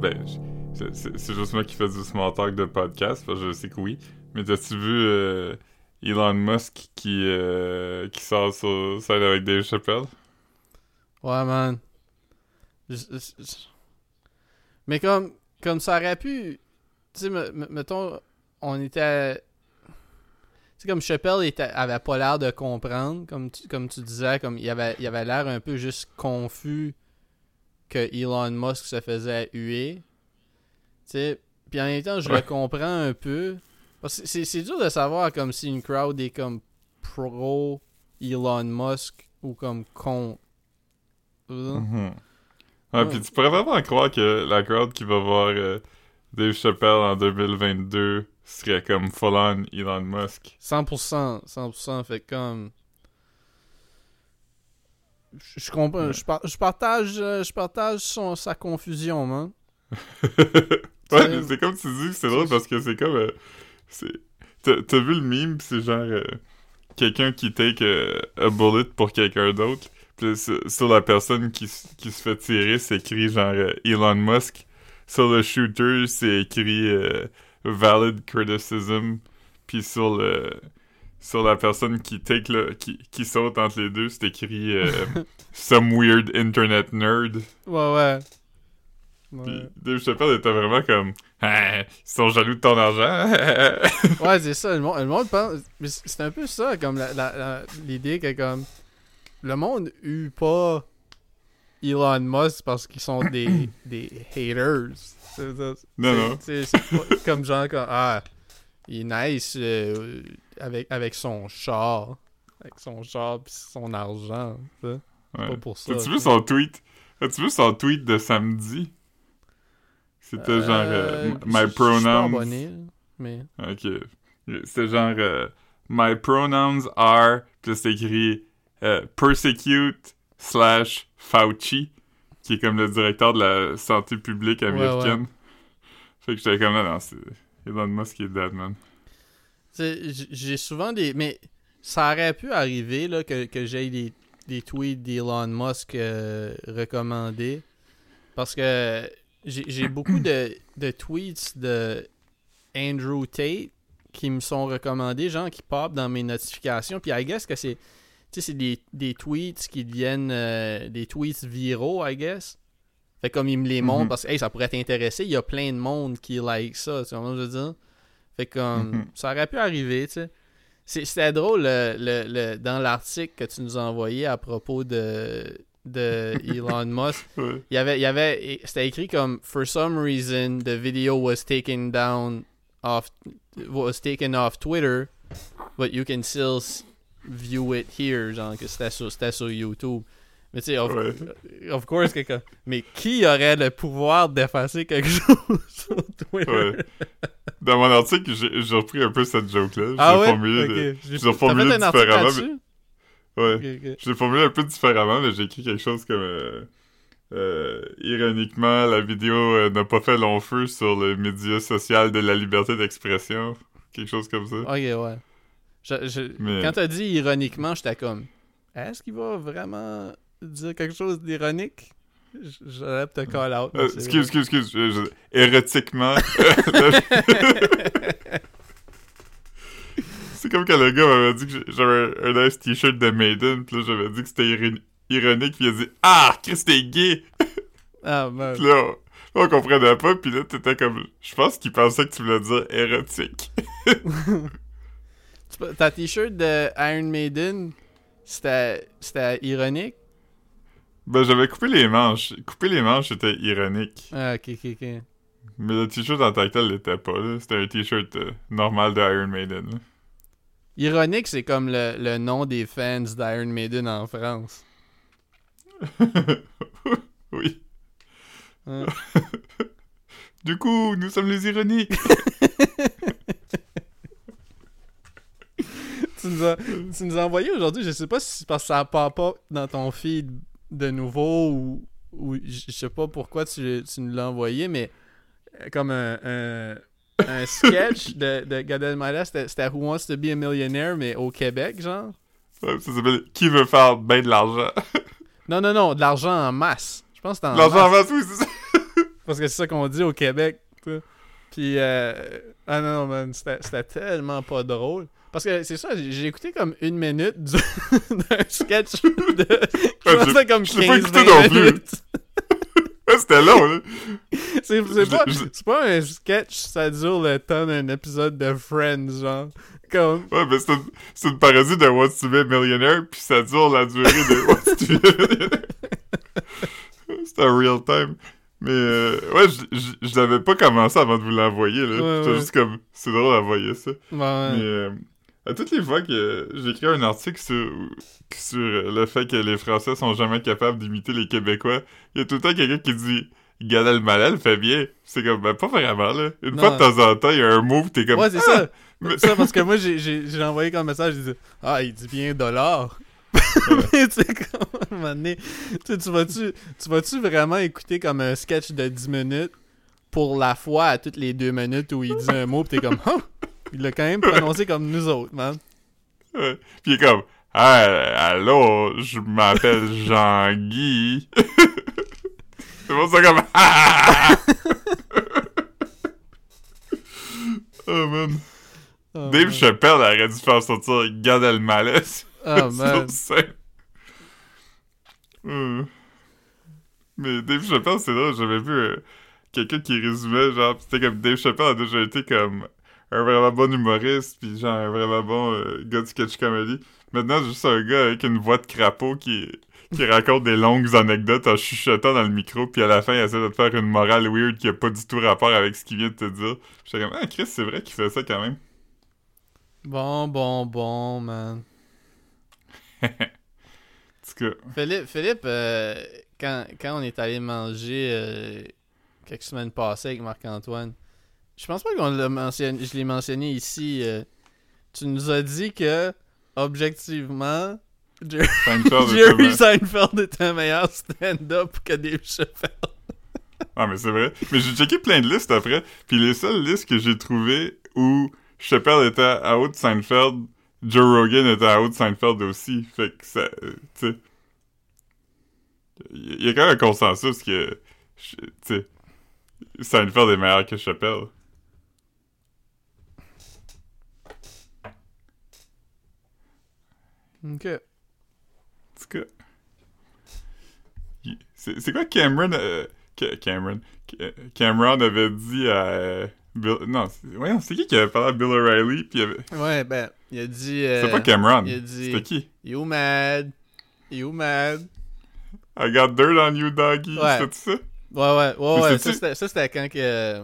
Ben, c'est juste moi qui fais du small talk de podcast, je sais que oui. Mais t'as-tu vu euh, Elon Musk qui, euh, qui sort sur scène avec Dave Chappelle? Ouais, man. Mais comme, comme ça aurait pu. Tu sais, mettons, on était. Tu sais, comme Chappelle avait pas l'air de comprendre, comme tu, comme tu disais, comme il avait il avait l'air un peu juste confus que Elon Musk se faisait huer. Tu sais, puis en même temps, je le comprends un peu. C'est dur de savoir comme si une crowd est comme pro Elon Musk ou comme con. Mm puis tu pourrais vraiment croire que la crowd qui va voir euh, Dave Chappelle en 2022 serait comme full on Elon Musk. 100%, 100%, fait comme je, comprends, je, partage, euh, je partage son, sa confusion, man. ouais, c'est comme tu dis, c'est drôle parce que c'est comme. Euh, t'as vu le meme, c'est genre. Euh, quelqu'un qui take a bullet pour quelqu'un d'autre. Puis sur la personne qui, qui se fait tirer, c'est écrit genre Elon Musk. Sur le shooter, c'est écrit valid criticism. Puis sur le sur la personne qui take le, qui, qui saute entre les deux, c'est écrit euh, Some weird internet nerd. Ouais, ouais. Puis Dave Chappelle était vraiment comme ah, Ils sont jaloux de ton argent. ouais, c'est ça. Le monde, le monde pense. C'est un peu ça, comme l'idée que comme. Le monde eut pas Elon Musk parce qu'ils sont des, des haters. non, non. C'est comme genre comme Ah, il est nice. Euh, avec, avec son char. Avec son char pis son argent. Ouais. Pas pour ça. As-tu vu son tweet? As-tu vu son tweet de samedi? C'était euh, genre euh, My pronouns. Abonné, mais... Ok. C'était genre My pronouns are. Puis c'est écrit Persecute slash Fauci, qui est comme le directeur de la santé publique américaine. Fait que j'étais comme là, non, c'est Elon Musk qui est dead, man. J'ai souvent des. Mais ça aurait pu arriver là, que, que j'aie des, des tweets d'Elon Musk euh, recommandés. Parce que j'ai beaucoup de, de tweets de Andrew Tate qui me sont recommandés, genre qui pop dans mes notifications. Puis I guess que c'est. c'est des, des tweets qui deviennent euh, des tweets viraux, I guess. Fait comme ils me les mm-hmm. parce que ça pourrait t'intéresser. Il y a plein de monde qui like ça, tu vois ce que je veux dire? Fait comme, mhm. ça aurait pu arriver, tu sais. C'était drôle le, le, dans l'article que tu nous as envoyé à propos de, de Elon Musk. Il y avait, il y avait, c'était écrit comme For some reason, the video was taken down off, was taken off Twitter, but you can still view it here, genre que c'était sur, sur YouTube. Mais tu sais, of, of, course, quelqu'un. Mais qui aurait le pouvoir d'effacer quelque chose sur Twitter? Ouais. Dans mon article, j'ai repris un peu cette joke-là. Ah ouais? formulé, J'ai reformulé différemment. Mais... Ouais. Okay, l'ai formulé un peu différemment, mais j'ai écrit quelque chose comme. Euh, euh, ironiquement, la vidéo euh, n'a pas fait long feu sur le média social de la liberté d'expression. Quelque chose comme ça. Ok, ouais. Je, je... Mais... Quand t'as dit ironiquement, j'étais comme. Est-ce qu'il va vraiment dire quelque chose d'ironique, j'aurais te call out. Euh, excuse, excuse, excuse, Érotiquement. c'est comme quand le gars m'avait dit que j'avais un, nice t-shirt de Maiden, pis là j'avais dit que c'était ironique, pis il a dit Ah, Chris, t'es gay! Ah, man. Pis là, on, comprenait pas, pis là t'étais comme. Je pense qu'il pensait que tu voulais dire érotique. Ta t-shirt de Iron Maiden, c'était ironique? Ben, j'avais coupé les manches. Couper les manches, c'était ironique. Ah, ok, ok, ok. Mais le t-shirt en tant que tel l'était pas, là. C'était un t-shirt euh, normal de Iron Maiden, Ironique, c'est comme le, le, nom des fans d'Iron Maiden en France. oui. du coup, nous sommes les ironiques. tu, nous as, tu nous as envoyé aujourd'hui, je sais pas si c'est parce que ça part pas dans ton feed de nouveau ou, ou je sais pas pourquoi tu, tu nous l'as envoyé, mais euh, comme un, un, sketch de, de Gad Elmaleh, c'était Who Wants to be a Millionaire, mais au Québec, genre? Ouais, ça s'appelle Qui veut faire bien de l'argent? non, non, non, de l'argent en masse. Je pense que en L'argent en masse, oui, c'est ça. parce que c'est ça qu'on dit au Québec. Puis, euh, ah non, man, c'était tellement pas drôle. Parce que c'est ça, j'ai écouté comme une minute du- d'un sketch de. Je Ah, pensais comme je l'ai pas 15 écouté non plus. Ouais, C'était long, là. C'est pas, pas un sketch, ça dure le temps d'un épisode de Friends, genre. Comme. Ouais, mais c'est une, une parodie de What's to be a Millionaire, puis ça dure la durée de What's to be a Millionaire. c'est un real time. Mais euh, ouais, je, l'avais pas commencé avant de vous l'envoyer, là. Ouais, J'étais ouais. juste comme, c'est drôle d'envoyer ça. Bon, Mais euh, à toutes les fois que j'écris un article sur, sur le fait que les Français sont jamais capables d'imiter les Québécois, il y a tout le temps quelqu'un qui dit Gad Elmaleh le fait bien. C'est comme, ben pas vraiment, là. Une Non. fois de temps en temps, il y a un move, t'es comme. Ouais, c'est Ah! ça. Mais- Ça, parce que moi, j'ai- envoyé comme message, j'ai dit Ah, il dit bien dollar. Mais tu sais, comme, à un moment donné, tu tu vas-tu tu vas-tu vraiment écouter comme un sketch de 10 minutes pour la fois à toutes les deux minutes où il dit un mot, pis t'es comme Ah! Il l'a quand même prononcé comme nous autres, man. Puis il est comme Ah, allô, je m'appelle Jean-Guy. C'est bon, ça comme Ah! oh man. Oh, Dave man. Chappelle aurait dû faire sortir Gad Elmaleh. Oh, man. Hum. Mais Dave Chappelle, c'est drôle, j'avais vu euh, quelqu'un qui résumait, genre, c'était comme Dave Chappelle a déjà été comme un vraiment bon humoriste, puis genre un vraiment bon euh, gars de sketch comedy. Maintenant, c'est juste un gars avec une voix de crapaud qui, qui raconte des longues anecdotes en chuchotant dans le micro, puis à la fin, il essaie de te faire une morale weird qui a pas du tout rapport avec ce qu'il vient de te dire. J'étais comme, ah, Chris, c'est vrai qu'il fait ça quand même. Bon, bon, bon, man. En tout cas, Philippe, Philippe euh, quand, quand on est allé manger euh, quelques semaines passées avec Marc-Antoine, je pense pas qu'on l'a mentionné, je l'ai mentionné ici. euh, tu nous as dit que, objectivement, Jer- Seinfeld était Jerry Seinfeld est un meilleur stand-up que Dave Chappelle. Ah, mais c'est vrai. Mais j'ai checké plein de listes après, puis les seules listes que j'ai trouvées où Chappelle était à haut de Seinfeld, Joe Rogan était à haut de Seinfeld aussi. Fait que ça, euh, tu sais... Il y a quand même un consensus que, tu sais, Seinfeld est meilleur que Chappelle. Ok. En tout cas... C'est quoi Cameron... euh, Ca- Cameron... Ca- Cameron avait dit à... euh, Bill... Non, c'est voyons, c'est qui qui avait parlé à Bill O'Reilly, puis avait... Ouais, ben, il a dit. euh, C'était pas Cameron. il a dit- C'était qui? You mad? You mad? I got dirt on you, doggy. Ouais. C'était ça? Ouais, ouais, ouais, ouais. Ça, c'était- quand que.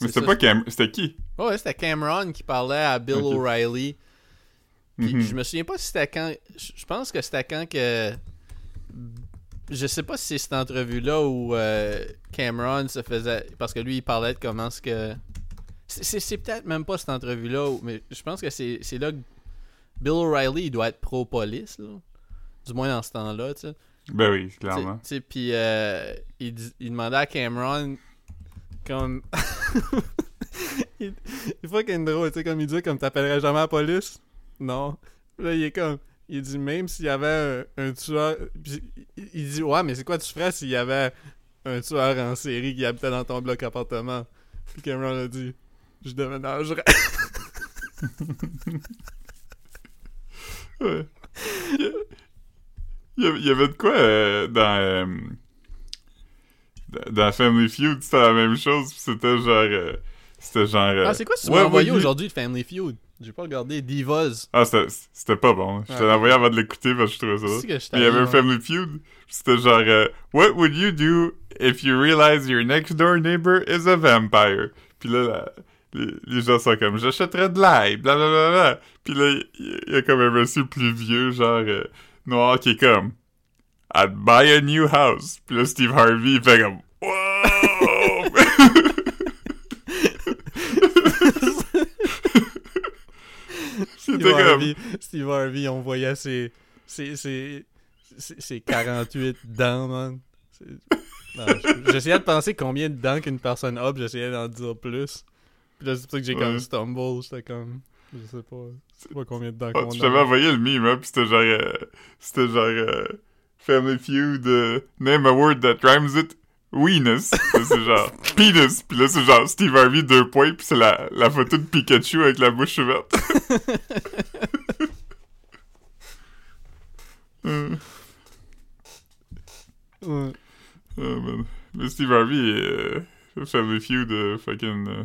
Mais c'était pas Cameron. C'était qui? Ouais, c'était Cameron qui parlait à Bill Ok. O'Reilly. Puis Mhm. je me souviens pas si c'était quand. Je pense que c'était quand que. Je sais pas si c'est cette entrevue-là où euh, Cameron se faisait. Parce que lui, il parlait de comment ce que. C'est- peut-être même pas cette entrevue-là, où- mais je pense que c'est là que Bill O'Reilly, il doit être pro-police, là. Du moins dans ce temps-là, tu sais. Ben oui, Tu clairement. sais, puis euh, il, il demandait à Cameron comme. il, il une drôle, tu sais, comme il dit, comme t'appellerais jamais la police? Non. Puis Là, il est comme. Il dit même s'il y avait un, un tueur. puis il, il dit ouais, mais c'est quoi tu ferais s'il y avait un tueur en série qui habitait dans ton bloc appartement? Puis Cameron a dit je déménagerais. Ouais. Il y avait de quoi euh, dans, euh, dans- Family Feud, c'était la même chose, pis c'était genre... euh, c'était genre... euh, Ah, c'est quoi ce que tu ouais, m'as envoyé voyez- aujourd'hui de Family Feud? J'ai pas regardé Divas. Ah, c'était pas bon. Je te envoyé avant de l'écouter parce que je trouvais ça que je il y avait un t'avais- Family Feud. C'était genre, euh, What would you do if you realize your next door neighbor is a vampire? Puis là, la- les, les gens sont comme, j'achèterais de l'ail, blablabla. Puis là, il y, a comme un monsieur plus vieux, genre euh, noir, qui est comme, I'd buy a new house. Puis là, Steve Harvey, il fait comme, Wow! Steve comme, Harvey, Steve Harvey, on voyait ses, ses, ses, ses, ses 48 dents, man. J'essayais de penser combien de dents qu'une personne a, j'essayais d'en dire plus. Puis là, c'est pour ça que j'ai Ouais. comme stumble, j'étais comme... Je sais pas, je sais pas combien de dents Oh, qu'on tu a. t'avais envoyé le meme, hein, pis c'était genre... euh, c'était genre... euh, Family Feud, euh, name a word that rhymes it Weenus. C'est genre Penis. Puis là, c'est genre Steve Harvey, deux points, puis c'est la, la photo de Pikachu avec la bouche ouverte. Euh, Ouais. oh, man. Mais Steve Harvey est euh, Family Feud, euh, fucking euh,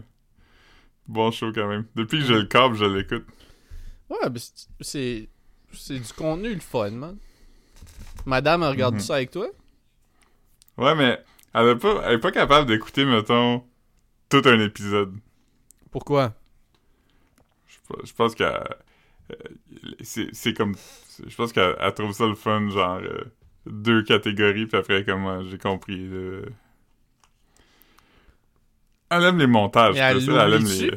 bon show quand même. Depuis que j'ai le câble, je l'écoute. Ouais, mais c'est- c'est. Du contenu le fun, man. Madame, elle regarde Mhm. ça avec toi? Ouais, mais elle est pas, elle est pas capable d'écouter, mettons, tout un épisode. Pourquoi? Je, pe- je pense qu'elle. euh, c'est comme. Je pense qu'elle elle trouve ça le fun, genre. euh, deux catégories, puis après, comme moi, j'ai compris. là. Elle aime les montages. Mais elle ça, elle aime les.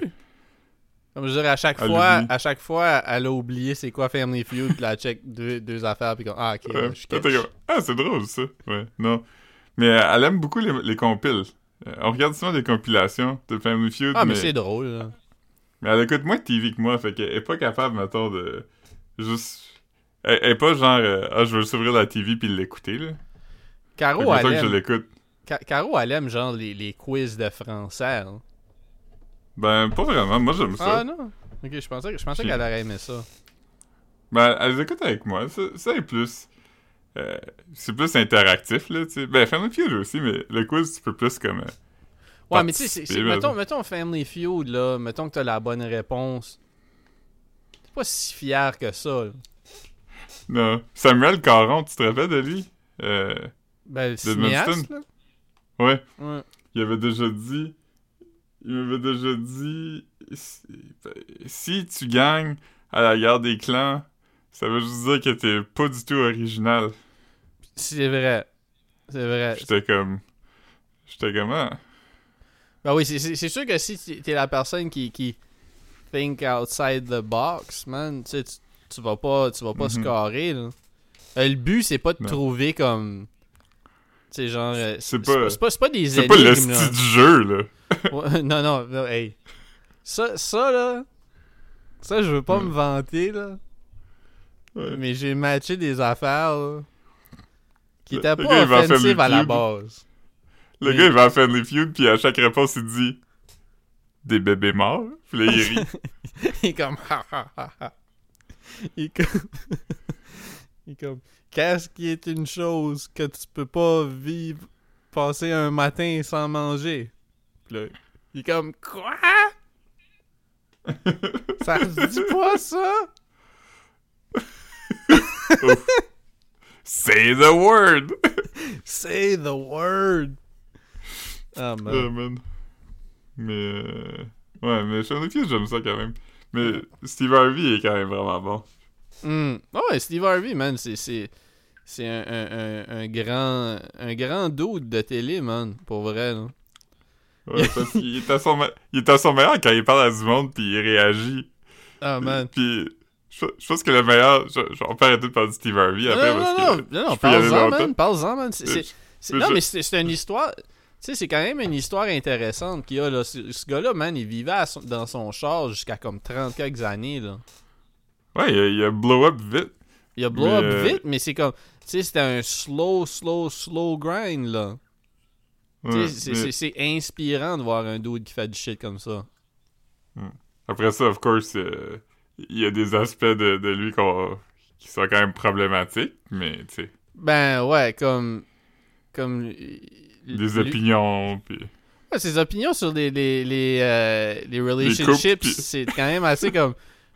Comme je dirais, à chaque Elle fois, à chaque fois, elle a oublié c'est quoi Family Feud, puis elle check deux, deux affaires, puis comme, ah, ok, Ouais. je suis ah, c'est drôle, ça. Ouais, non. Mais euh, elle aime beaucoup les, les compiles. Euh, on regarde souvent des compilations de Family Feud, Ah, mais, mais, c'est drôle, là. mais elle écoute moins de TV que moi, fait qu'elle est pas capable, mettons, de juste... Elle, elle est pas genre, euh, ah, je veux s'ouvrir la TV puis l'écouter, là. Caro, elle que je aime, l'écoute. Ca- Caro, elle aime, genre, les, les quiz de français, hein. Ben, pas vraiment, moi j'aime ça. Ah, non? Ok, je pensais, je pensais qu'elle aurait aimé ça. Ben, elle les écoute avec moi, ça, ça est plus... euh, c'est plus interactif, là, tu sais. Ben, Family Feud aussi, mais le quiz, tu peux plus comme... euh, Ouais, mais tu sais, mettons, mettons Family Feud, là, mettons que t'as la bonne réponse. T'es pas si fier que ça, là. Non. Samuel Caron, tu te rappelles de lui? Euh... Ben, le cinéaste, là. Ouais. Ouais. il avait déjà dit. Il m'avait déjà dit. Si, si tu gagnes à la guerre des clans, ça veut juste dire que t'es pas du tout original. C'est vrai. C'est vrai. J'étais comme. J'étais comme. Ah. Ben oui, c'est- sûr que si t'es la personne qui, qui think outside the box, man, tu sais, tu, tu vas pas, tu vas pas Mhm. scorer, là. Euh, le but, c'est pas de Non. trouver comme... Genre... euh, C'est pas- C'est pas, c'est pas des C'est pas le style du jeu, là. Ouais, non, non, non, hey. Ça, ça, là... Ça, je veux pas Mm. me vanter, là. Ouais. Mais j'ai matché des affaires, là, qui le pas gars, il va faire offensives le à la base. Le gars, il va à Family Feud, puis à chaque réponse, il dit. Des bébés morts. Puis là, il rit. Il est comme ha ha ha ha. Il est comme Il est comme qu'est-ce qui est une chose que tu peux pas vivre passer un matin sans manger? Puis là, il est comme quoi? Ça se dit pas ça? Say the word! Say the word. Ah man. Ah, man. Mais. euh, Ouais, mais Family Feud, j'aime ça quand même. Mais Steve Harvey est quand même vraiment bon. Ah ouais, Steve Harvey, man, c'est c'est un, un, un, un grand un grand dude de télé, man, pour vrai. Là. Ouais, parce qu'il est à son, il est à son meilleur quand il parle à du monde puis il réagit. Ah man. Puis je, je pense que le meilleur, je, je- on peut arrêter de parler de Steve Harvey après non, parce non, que non, non, parle-en, man, parle-en, man. Non, mais c'est, c'est une histoire... Tu sais, c'est quand même une histoire intéressante qu'il y a, là. Ce, ce gars-là, man, il vivait son- dans son char jusqu'à comme 30 quelques années, là. Ouais, il a, il a blow up vite. Il a blow Mais, up euh, vite, mais c'est comme... Tu sais, c'était un slow, slow, slow grind, là. Ouais, c'est, mais c'est, c'est inspirant de voir un dude qui fait du shit comme ça. Après ça, of course, euh, il y a des aspects de, de lui qu'on- qui sont quand même problématiques, mais tu sais, Ben, ouais, comme... Comme... des opinions, puis... Ouais, ses opinions sur les, les, les, euh, les relationships, c'est quand même assez comme.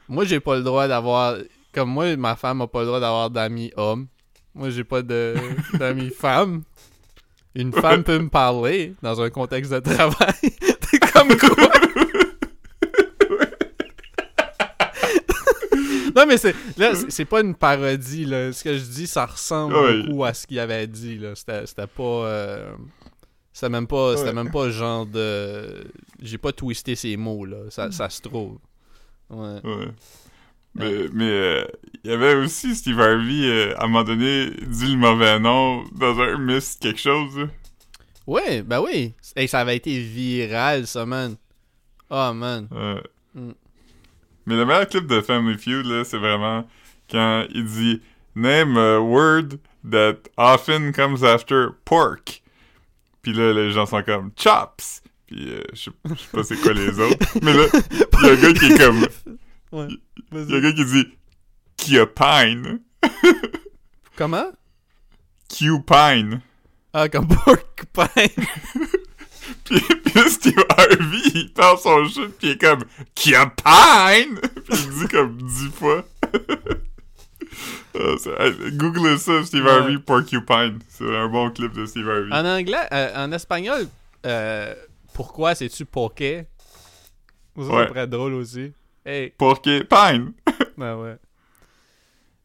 Moi, j'ai pas le droit d'avoir. Comme moi, ma femme a pas le droit d'avoir d'amis hommes. Moi, j'ai pas de d'amis femmes. Une femme peut me parler dans un contexte de travail. T'es comme quoi? non, mais c'est là, c'est- pas une parodie. Là. Ce que je dis, ça ressemble Ouais. beaucoup à ce qu'il avait dit. là. C'était c'était pas. euh, C'était même pas. C'était Ouais. même pas genre de. J'ai pas twisté ces mots là. Ça, ça se trouve. Ouais. Ouais. Mais, mais euh, il y avait aussi Steve Harvey, euh, à un moment donné, dit le mauvais nom dans un Miss quelque chose. là. Ouais, ben oui. Hey, ça avait été viral, ça, man. Oh, man. Ouais. Mm. Mais le meilleur clip de Family Feud, là, c'est vraiment quand il dit Name a word that often comes after pork. Puis là, les gens sont comme Chops! Puis euh, je sais pas c'est quoi les autres. Mais là, il y a un gars qui est comme. Ouais. Il y a un gars qui dit Cupine. Comment? Cupine. Ah, comme porcupine. Puis, Steve Harvey, il son shit, puis il est comme Cupine! Puis il dit comme dix fois. Ah, Google ça, Steve Ouais. Harvey Porcupine. C'est un bon clip de Steve Harvey. En anglais, euh, en espagnol, euh, pourquoi c'est-tu poké? Ça, Ouais. drôle aussi. Hey, Porcupine! ben ouais.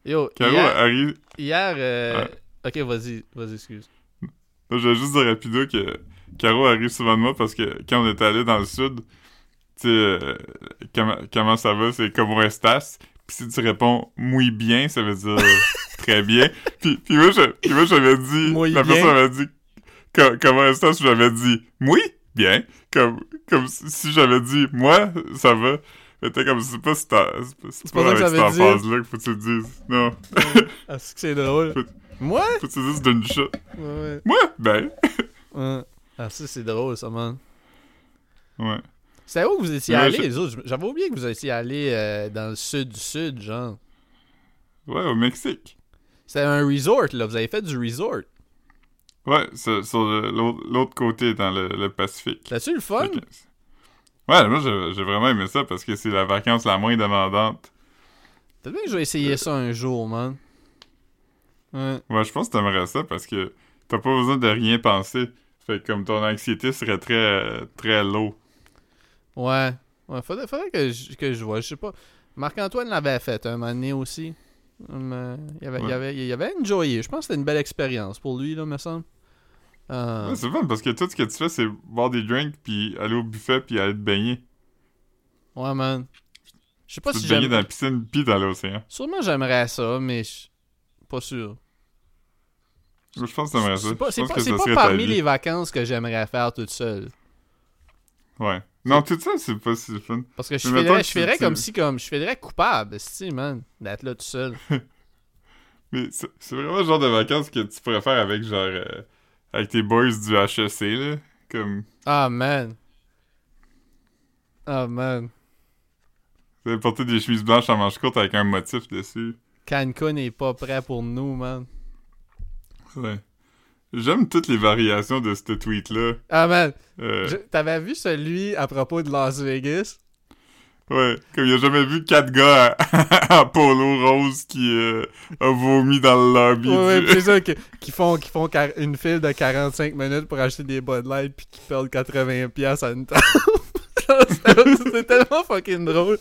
Yo, Caro hier, arrive. hier euh, ok, vas-y, vas-y, excuse. Je vais juste dire rapido que Caro arrive souvent de moi parce que quand on est allé dans le sud, tu sais, euh, comment, comment ça va, c'est comment estas. Puis si tu réponds muy bien, ça veut dire très bien. Puis, puis moi, j'avais dit, Muy la bien. personne m'avait dit co- comment estas, j'avais dit muy bien. Comme, comme si j'avais dit moi, ça va. Mais t'es comme, c'est pas, si c'est pas, pas avec cette phase-là qu'il faut que tu le dises. Non, Ah, c'est que c'est drôle. Faut- Moi? faut que tu le dises d'une shot. Ouais, Moi, ben, ouais. Ah, ça, c'est drôle, ça, man. ouais. C'est où que vous étiez je- les autres? J'avais oublié que vous étiez allés euh, dans le sud du sud, genre. Ouais, au Mexique. C'était un resort, là. Vous avez fait du resort. Ouais, sur, l'autre côté dans le, le Pacifique. C'était-tu le fun? Que- Ouais, moi j'ai vraiment aimé ça parce que c'est la vacance la moins demandante. Peut-être bien que je vais essayer ça un jour, man. Ouais. Ouais, je pense que t'aimerais ça parce que t'as pas besoin de rien penser. Fait que comme ton anxiété serait très très low. Ouais. Ouais, faudrait, faudrait que, je, que je vois. Je sais pas. Marc-Antoine l'avait fait un moment donné aussi. Hum, euh, il, avait, il, Ouais. avait, il avait enjoyé. Je pense que c'était une belle expérience pour lui, là, me semble. Euh, Ouais, c'est fun parce que tout ce que tu fais c'est boire des drinks puis aller au buffet puis aller te baigner. ouais, man. Je sais pas tu si te baigner dans la piscine puis dans l'océan. Sûrement j'aimerais ça, mais je... pas sûr. Je pense que ça. C'est pas, c'est pas, c'est parmi les vacances que j'aimerais faire toute seule. Ouais. Non, tout ça c'est pas si fun. Parce que je ferais, je ferais comme si comme je ferais coupable, si man, d'être là tout seul. Mais c'est vraiment le genre de vacances que tu pourrais faire avec genre euh, avec tes boys du HEC là, comme Ah man. Ah man. Vous avez porté des chemises blanches en manches courtes avec un motif dessus. Cancun est pas prêt pour nous, man. Ouais. J'aime toutes les variations de ce tweet-là. Ah man, Euh, t'avais vu celui à propos de Las Vegas? Ouais, comme il a jamais vu quatre gars à- polo rose qui euh, a vomi dans le lobby. Ouais, du- c'est ça, qui font, qui font une file de 45 minutes pour acheter des Bud Light pis qui perdent 80$ piastres à une table. c'est tellement fucking drôle.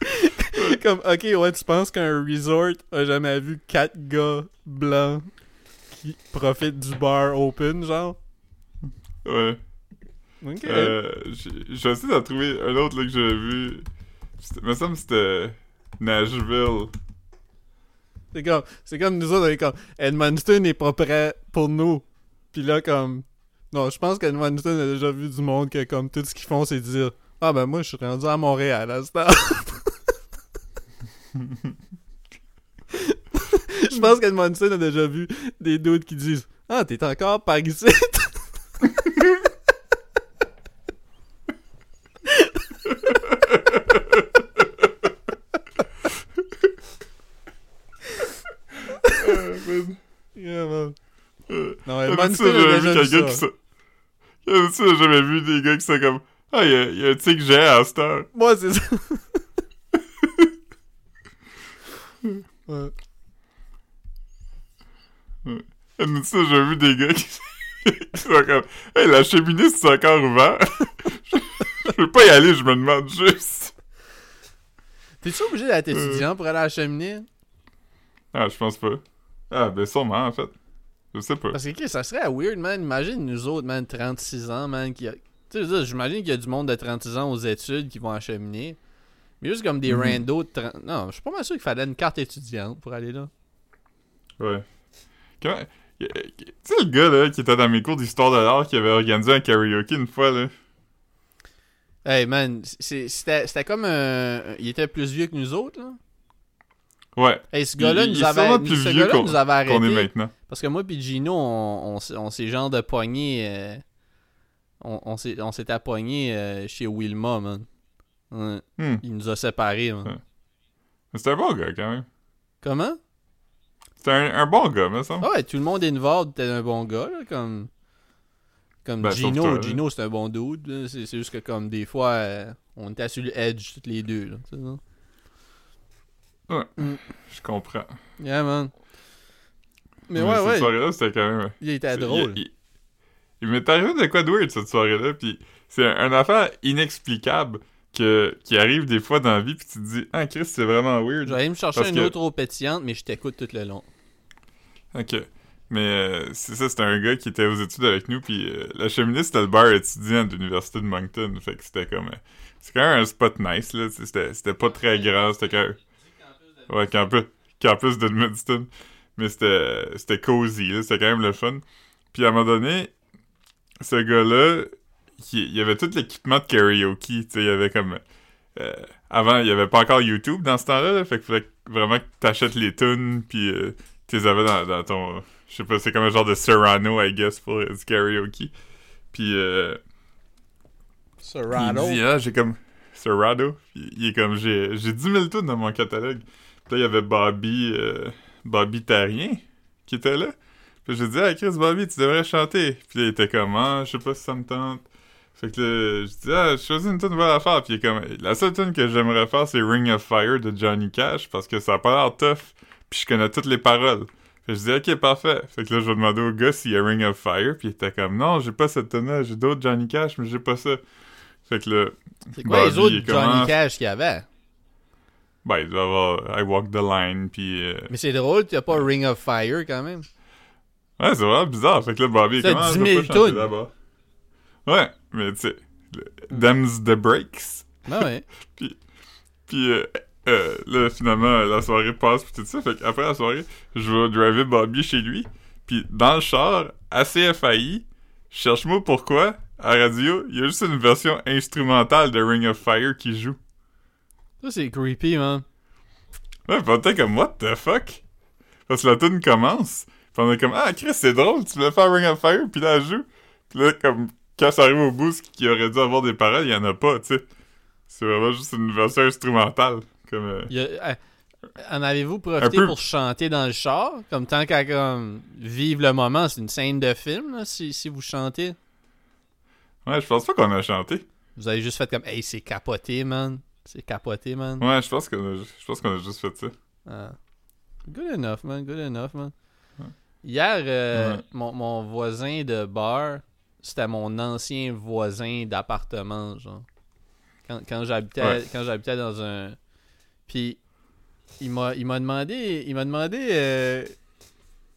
Comme, ok, ouais, tu penses qu'un resort a jamais vu quatre gars blancs qui profitent du bar open, genre? Ouais. Ok. Euh, essayé d'en trouver un autre là, que j'avais vu. C'était- me semble que c'était Nashville. C'est comme, c'est comme nous autres, comme, Edmonton n'est pas prêt pour nous. Puis là, comme, non, je pense qu'Edmonton a déjà vu du monde que, comme, tout ce qu'ils font, c'est dire, ah ben moi, je suis rendu à Montréal à ce temps. Je pense qu'Edmonton a déjà vu des doutes qui disent, ah, t'es encore par ici. Euh, man. Yeah, man. Euh, Non, D'habitude, Edmonton a déjà vu quelqu'un qui j'ai jamais vu des gars qui sont comme Ah, il y, a- un tigre géant à cette heure. Moi, c'est ça. Ouais. D'habitude, j'ai vu des gars qui, qui sont comme Hey, la cheminée, c'est encore ouvert. je, peux pas y aller, je me demande juste. T'es-tu obligé d'être Euh. étudiant pour aller à la cheminée? Ah, je pense pas. Ah, ben sûrement, en fait. Je sais pas. Parce que, ça serait weird, man. Imagine nous autres, man, 36 ans, man, qui a... Tu sais, veux j'imagine qu'il y a du monde de 36 ans aux études qui vont à la cheminée. Mais juste comme des randos de 30... Non, je suis pas mal sûr qu'il fallait une carte étudiante pour aller là. Ouais. Y- Tu sais, le gars, là, qui était dans mes cours d'histoire de l'art, qui avait organisé un karaoke une fois, là. Hey, man, c'était comme un... Il était plus vieux que nous autres, là. Ouais. Hey, ce gars-là nous avait, plus ce vieux gars-là qu'on- nous avait Qu'on est arrêté. maintenant. Parce que moi puis Gino, on, on, s- on s'est genre de pogné. euh, on on s'est on s'était pogné euh, chez Wilma, man. Ouais, Hmm. Il nous a séparés. Ouais. Mais C'est un bon gars, quand même. Comment? C'est un, un bon gars, me semble. Ah ouais, tout le monde involved était un bon gars, là, comme... Comme Ben, Gino, toi. Gino c'est un bon dude, c'est juste que comme des fois, euh, on était sur le edge tous les deux, là, tu sais, non? Je comprends. Yeah, man. Mais Mais ouais, cette ouais, soirée-là, c'était quand même... il était drôle. Il, il- il m'est arrivé de quoi de weird cette soirée-là, puis c'est un- affaire inexplicable que, qui arrive des fois dans la vie, puis tu te dis « Ah, Chris, c'est vraiment weird. Je vais aller me chercher une que- autre eau pétillante, mais je t'écoute tout le long. » Ok. Mais euh, c'est ça, c'était un gars qui était aux études avec nous, puis euh, la cheminée, c'était le bar étudiant de l'université de Moncton, fait que c'était comme... euh, c'est quand même un spot nice, là, c'était c'était pas très grand, c'était quand même... Ouais, campus, campus de Edmundston. Mais c'était c'était cozy, là, c'était quand même le fun. Puis à un moment donné, ce gars-là, il y avait tout l'équipement de karaoke, tu sais, il y avait comme... euh, avant, il y avait pas encore YouTube dans ce temps-là, là, fait qu'il fallait vraiment que t'achètes les tunes, puis euh, tu les avais dans, dans ton... Je sais pas, c'est comme un genre de Serrano, I guess, pour euh, du karaoke. Puis euh, Serato. il dit, ah, j'ai comme... Serato. Il, il est comme, j'ai j'ai 10 000 tunes dans mon catalogue. Puis là, il y avait Bobby... Bobby Tarien qui était là. Puis j'ai dit, ah, Chris, Bobby, tu devrais chanter. Puis là, il était comme, ah, je sais pas si ça me tente. Fait que là, je dis, ah, je choisis une tune nouvelle à faire. Puis il est comme, la seule tune que j'aimerais faire, c'est Ring of Fire de Johnny Cash parce que ça a pas l'air tough. Puis je connais toutes les paroles. Fait que je dis, ok, parfait. Fait que là, je vais demander au gars s'il y a Ring of Fire. Puis il était comme, non, j'ai pas cette tune-là. J'ai d'autres Johnny Cash, mais j'ai pas ça. Fait que là, C'est quoi les autres Johnny Cash qu'il y avait? ben, il doit avoir I Walk the Line. Puis. euh, Mais c'est drôle, tu pas Ring of Fire quand même. Ouais, c'est vraiment bizarre. Fait que là, Bobby, il T'as commence 10 à 000 pas chanter tunes. d'abord. Ouais, mais tu sais, le- them's the breaks. Ben ouais. Puis euh, euh, là, finalement, la soirée passe pis tout ça. Fait qu'après la soirée, je vais driver Bobby chez lui. Puis dans le char, à CFAI, cherche-moi pourquoi, à radio, il y a juste une version instrumentale de Ring of Fire qui joue. Ça, c'est creepy, man. Ouais, était comme, what the fuck? Parce que la tune commence. Pis on est comme, ah, Chris, c'est drôle, tu voulais faire Ring of Fire, puis là, elle joue. Pis là, comme, quand ça arrive au bout, ce qui aurait dû avoir des paroles, il y en a pas, tu sais. C'est vraiment juste une version instrumentale. Comme, euh, Il y a- euh, en avez-vous profité peu. pour chanter dans le char? Comme tant qu'à comme, vivre le moment, c'est une scène de film, là, si, si vous chantez? Ouais, je pense pas qu'on a chanté. Vous avez juste fait comme, hey, c'est capoté, man. C'est capoté, man. Ouais, je pense qu'on a, je pense qu'on a juste fait ça. Ah. Good enough, man. Good enough, man. Hier, euh, Ouais. mon, mon voisin de bar, c'était mon ancien voisin d'appartement, genre. Quand, quand j'habitais Ouais. quand j'habitais dans un. Puis il m'a il m'a demandé il m'a demandé euh,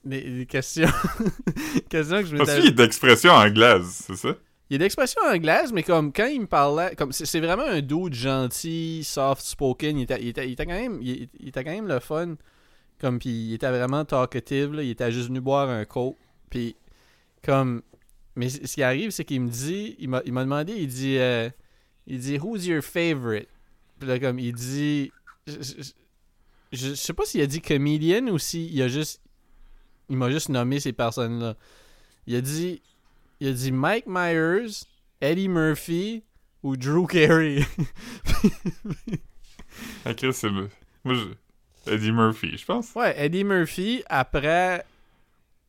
des, des questions questions que je Parce m'étais qu'il est d'expression anglaise, c'est ça? il a d'expression anglaise, mais comme quand il me parlait, comme c'est c'est vraiment un dude gentil, soft spoken. Il était, il était, il était quand même, il, il était quand même le fun. Comme puis il était vraiment talkative. Là, il était juste venu boire un coke. Puis comme, mais ce qui arrive, c'est qu'il me dit, il m'a, demandé, il dit, euh, il dit, who's your favorite? Puis là comme il dit, je, je- je- je sais pas s'il a dit comedian ou s'il a juste, il m'a juste nommé ces personnes là. Il a dit il a dit Mike Myers, Eddie Murphy ou Drew Carey. Chris, c'est le. Moi, je. Eddie Murphy, je pense. ouais, Eddie Murphy après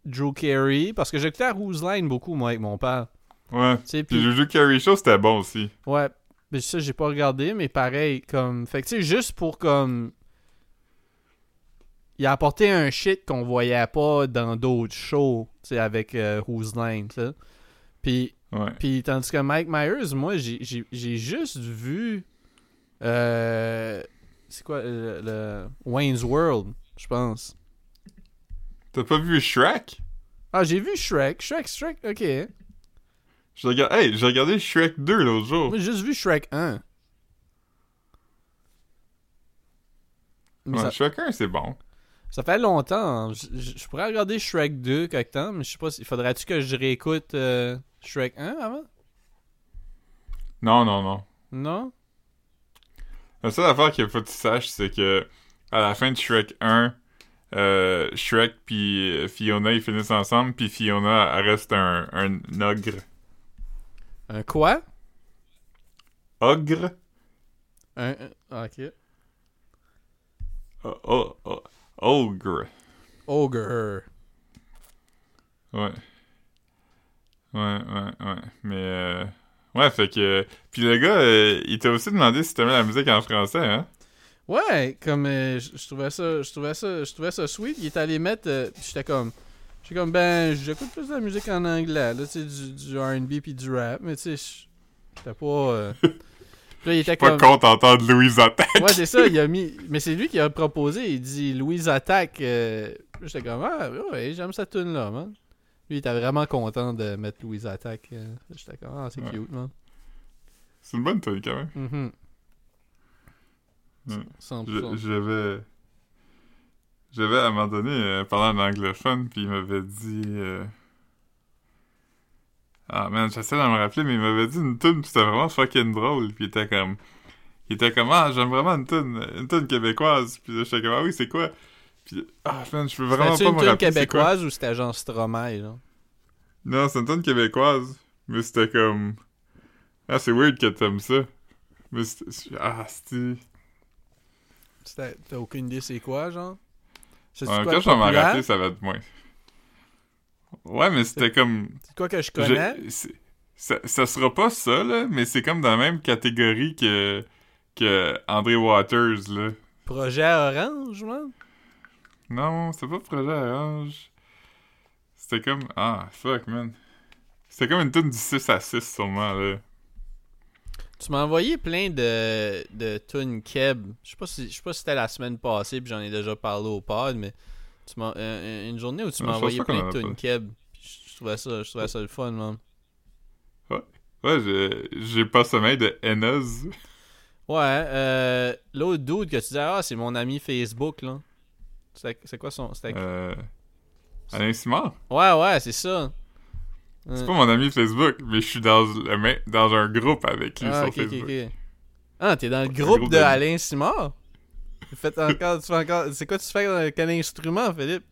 Drew Carey parce que j'écoutais à Who's Line beaucoup moi avec mon père. Ouais. Puis le jeu Carrie Show, c'était bon aussi. ouais, mais ça j'ai pas regardé mais pareil comme fait que tu sais juste pour comme il a apporté un shit qu'on voyait pas dans d'autres shows, tu sais avec euh, Who's Line, tu sais. Puis Ouais. Puis tandis que Mike Myers, moi, j'ai- juste vu. Euh, c'est quoi le, le- Wayne's World, je pense. T'as pas vu Shrek? Ah, j'ai vu Shrek. Shrek, Shrek, ok. J'ai regardé, hey, j'ai regardé Shrek 2 l'autre jour. J'ai juste vu Shrek 1. Mais Ouais, ça, Shrek 1, c'est bon. ça fait longtemps. Je, je- je pourrais regarder Shrek 2 quelque temps, mais je sais pas si. Faudrait-tu que je réécoute euh, Shrek 1 avant? Non, non, non. Non? La seule affaire qu'il faut que tu saches, c'est que à la fin de Shrek 1, euh, Shrek puis Fiona ils finissent ensemble, puis Fiona elle reste un, un ogre. Un quoi? Ogre? Un. ok. Oh, oh, oh, ogre. Ogre. Ouais. Ouais, ouais, ouais. Mais, euh... Ouais, fait que... Puis le gars, euh, il t'a aussi demandé si t'aimais la musique en français, hein? Ouais, comme euh, je je trouvais ça, je trouvais ça, je trouvais ça sweet. Il est allé mettre, euh, j'étais comme, j'étais comme ben, j'écoute plus de la musique en anglais, là, tu sais, du, du R&B puis du rap, mais tu sais, j'étais pas. euh, Puis là, il était Pas comme, con d'entendre Louise Attaque. ouais, c'est ça, il a mis, mais c'est lui qui a proposé. Il dit Louise attaque. euh, J'étais comme ah ouais, j'aime cette tune là, man. Lui, il était vraiment content de mettre Louise attaque. euh, J'étais comme ah c'est Ouais. cute, man. C'est une bonne tune, quand même. Ouais. 100%. Je- J'avais... J'avais, à un moment donné, euh, parlé en anglophone, puis il m'avait dit... euh, Ah, man, j'essaie de me rappeler, mais il m'avait dit une tune, puis c'était vraiment fucking drôle, puis il était comme... Il était comme, ah, j'aime vraiment une tune, une tune québécoise, puis j'étais comme, ah oui, c'est quoi? Puis, ah, man, je peux vraiment pas une me tune rappeler c'est quoi. québécoise ou c'était genre Stromae, là? Non, c'est une tune québécoise, mais c'était comme... Ah, c'est weird que t'aimes ça. Mais c'était... Ah, c'était... C'était- T'as aucune idée c'est quoi, genre? De je vais m'en rappeler, ça va être moins. Ouais, mais c'était comme... C'est quoi que je connais? ça, ça sera pas ça, là, mais c'est comme dans la même catégorie que, que André Waters, là. Projet Orange, man? Non, c'est pas Projet Orange. C'était comme... Ah, fuck, man. C'était comme une tune du 6 à 6, sûrement, là. Tu m'as envoyé plein de, de tunes Keb. Je sais pas si je sais pas si c'était la semaine passée, puis j'en ai déjà parlé au pod, mais tu m'as euh, une journée où tu Ouais, m'as envoyé plein de tunes Keb. Je trouvais ça, je trouvais ça le fun, man. Ouais, j'ai- j'ai pas sommeil de Henaz. Ouais, euh, l'autre dude que tu disais, ah, c'est mon ami Facebook, là. C'est c'est quoi son. c'était- Euh... Alain Simard? Ouais, ouais, c'est ça. C'est Euh, pas mon ami Facebook, mais je suis dans, le dans un groupe avec lui ah, sur ok, ok, Facebook. ok. Ah, t'es dans le Un groupe groupe de. Alain Simard? Tu fais encore, tu fais encore. C'est quoi tu fais dans quel instrument, Philippe?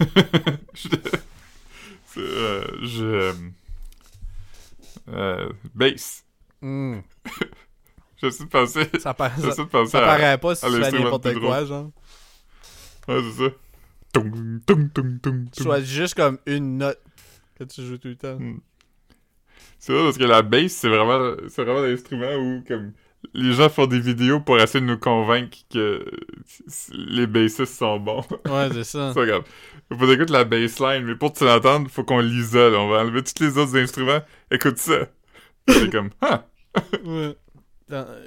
je... euh, je... Euh... Bass. Hmm, J'essaie de penser... Ça, par- ça, J'essaie de penser ça à... paraît pas si à tu fais n'importe quoi, genre. Ouais, c'est ça. Tung, tung, tung, tung, tung. Soit juste comme une note que tu joues tout le temps. C'est vrai, parce que la bass, c'est vraiment, c'est vraiment l'instrument où, comme, les gens font des vidéos pour essayer de nous convaincre que les bassistes sont bons. Ouais, c'est ça. C'est grave. Faut écouter la bassline, mais pour te l'entendre, faut qu'on l'isole. On va enlever tous les autres instruments. Écoute ça. C'est comme, ah! Ouais.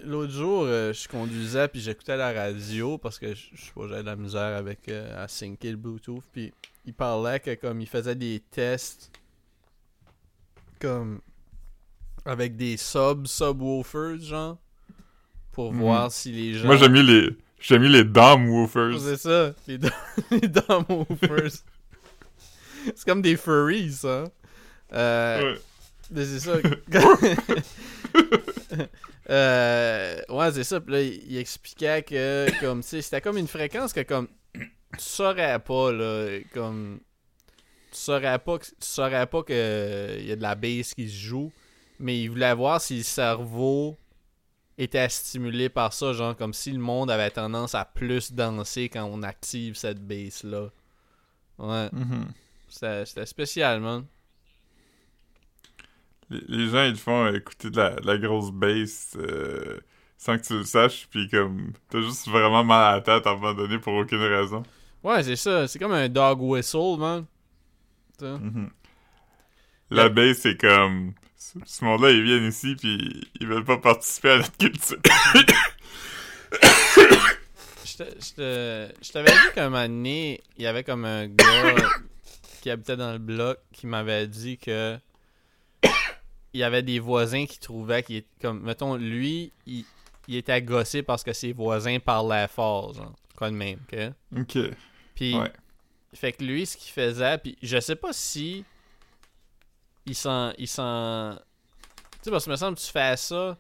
L'autre jour, euh, je conduisais puis j'écoutais la radio parce que je je sais pas, j'avais de la misère avec euh, à syncer le Bluetooth puis il parlait que comme il faisait des tests comme avec des sub subwoofers genre pour Mhm. voir si les gens Moi, j'ai mis les, j'ai mis les Dom Woofers. c'est ça les dom les dom woofers c'est comme des furries ça euh, Ouais. mais c'est ça. euh, ouais, c'est ça. Puis là, il, il expliquait que, comme, tu sais, c'était comme une fréquence que, comme, tu saurais pas, là, comme, tu saurais pas que, tu saurais pas que il y a de la bass qui se joue, mais il voulait voir si le cerveau était stimulé par ça, genre, comme si le monde avait tendance à plus danser quand on active cette bass-là. Ouais, Mhm. c'était c'était spécial, man. Les, les gens, ils te font écouter de la, de la grosse bass euh, sans que tu le saches, puis comme, t'as juste vraiment mal à la tête à un moment donné pour aucune raison. Ouais, c'est ça. C'est comme un dog whistle, man. Ça. Mhm. C'est comme. Ce monde-là, ils viennent ici, puis ils veulent pas participer à notre culture. Je te- je te- je t'avais dit qu'un moment donné, il y avait comme un gars qui habitait dans le bloc qui m'avait dit que il y avait des voisins qui trouvaient qu'il était comme mettons lui il, il était agacé parce que ses voisins parlaient fort genre quoi de même ok? Ok. puis Ouais. Fait que lui ce qu'il faisait puis je sais pas si il s'en il s'en tu sais parce que me semble que tu fais ça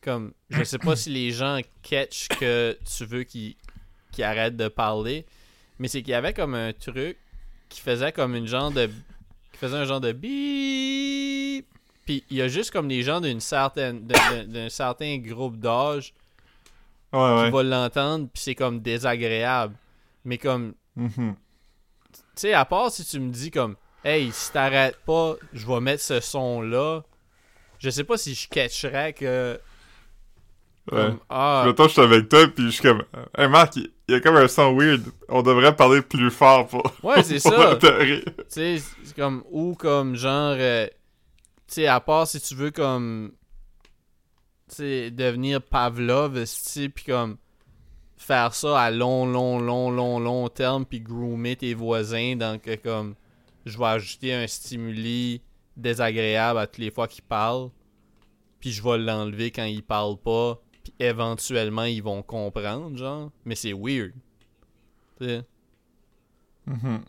comme, je sais pas si les gens catch que tu veux qu'ils qu'ils arrêtent de parler, mais c'est qu'il y avait comme un truc qui faisait comme une genre de. qui faisait un genre de bip. Puis il y a juste comme des gens d'une certaine. d'un- certain groupe d'âge Ouais, qui ouais. vont l'entendre, puis c'est comme désagréable. Mais comme, Mhm. Tu sais, à part si tu me dis comme, hey, si t'arrêtes pas, je vais mettre ce son-là, je sais pas si je catcherais que. Ouais. ah, je suis avec toi, puis je suis comme... Hey, Marc, il y a comme un son weird. On devrait parler plus fort pour... Ouais, c'est ça. Tu sais, c'est comme, ou comme genre, euh, tu sais, à part si tu veux comme, tu sais, devenir Pavlov, esti, puis comme, faire ça à long, long, long, long, long terme, puis groomer tes voisins, donc comme, je vais ajouter un stimuli désagréable à toutes les fois qu'ils parlent, puis je vais l'enlever quand ils parlent pas, puis éventuellement ils vont comprendre, genre, mais c'est weird. Tu sais? Mhm.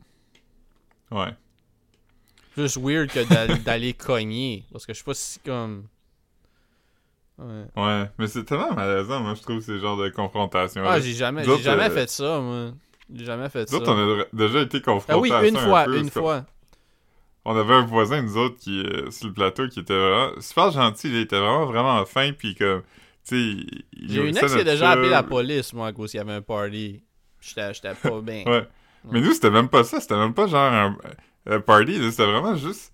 Ouais. plus weird que d'a- d'aller cogner. Parce que je sais pas si comme. Ouais. Ouais, mais c'est tellement malaisant, moi, je trouve, ces genres de confrontations. Ah, j'ai jamais, Nous j'ai jamais euh, fait ça, moi. J'ai jamais fait Nous ça. autres, on a déjà été confrontés Ah oui, à une un fois, peu, une fois. On avait un voisin, nous autres, qui, euh, sur le plateau, qui était vraiment super gentil. Il était vraiment, vraiment fin, puis comme, tu sais... J'ai une ex qui a déjà appelé la police, moi, à cause qu'il y avait un party. J'étais pas bien. Ouais. Mais nous, c'était même pas ça. C'était même pas genre un, un party. C'était vraiment juste...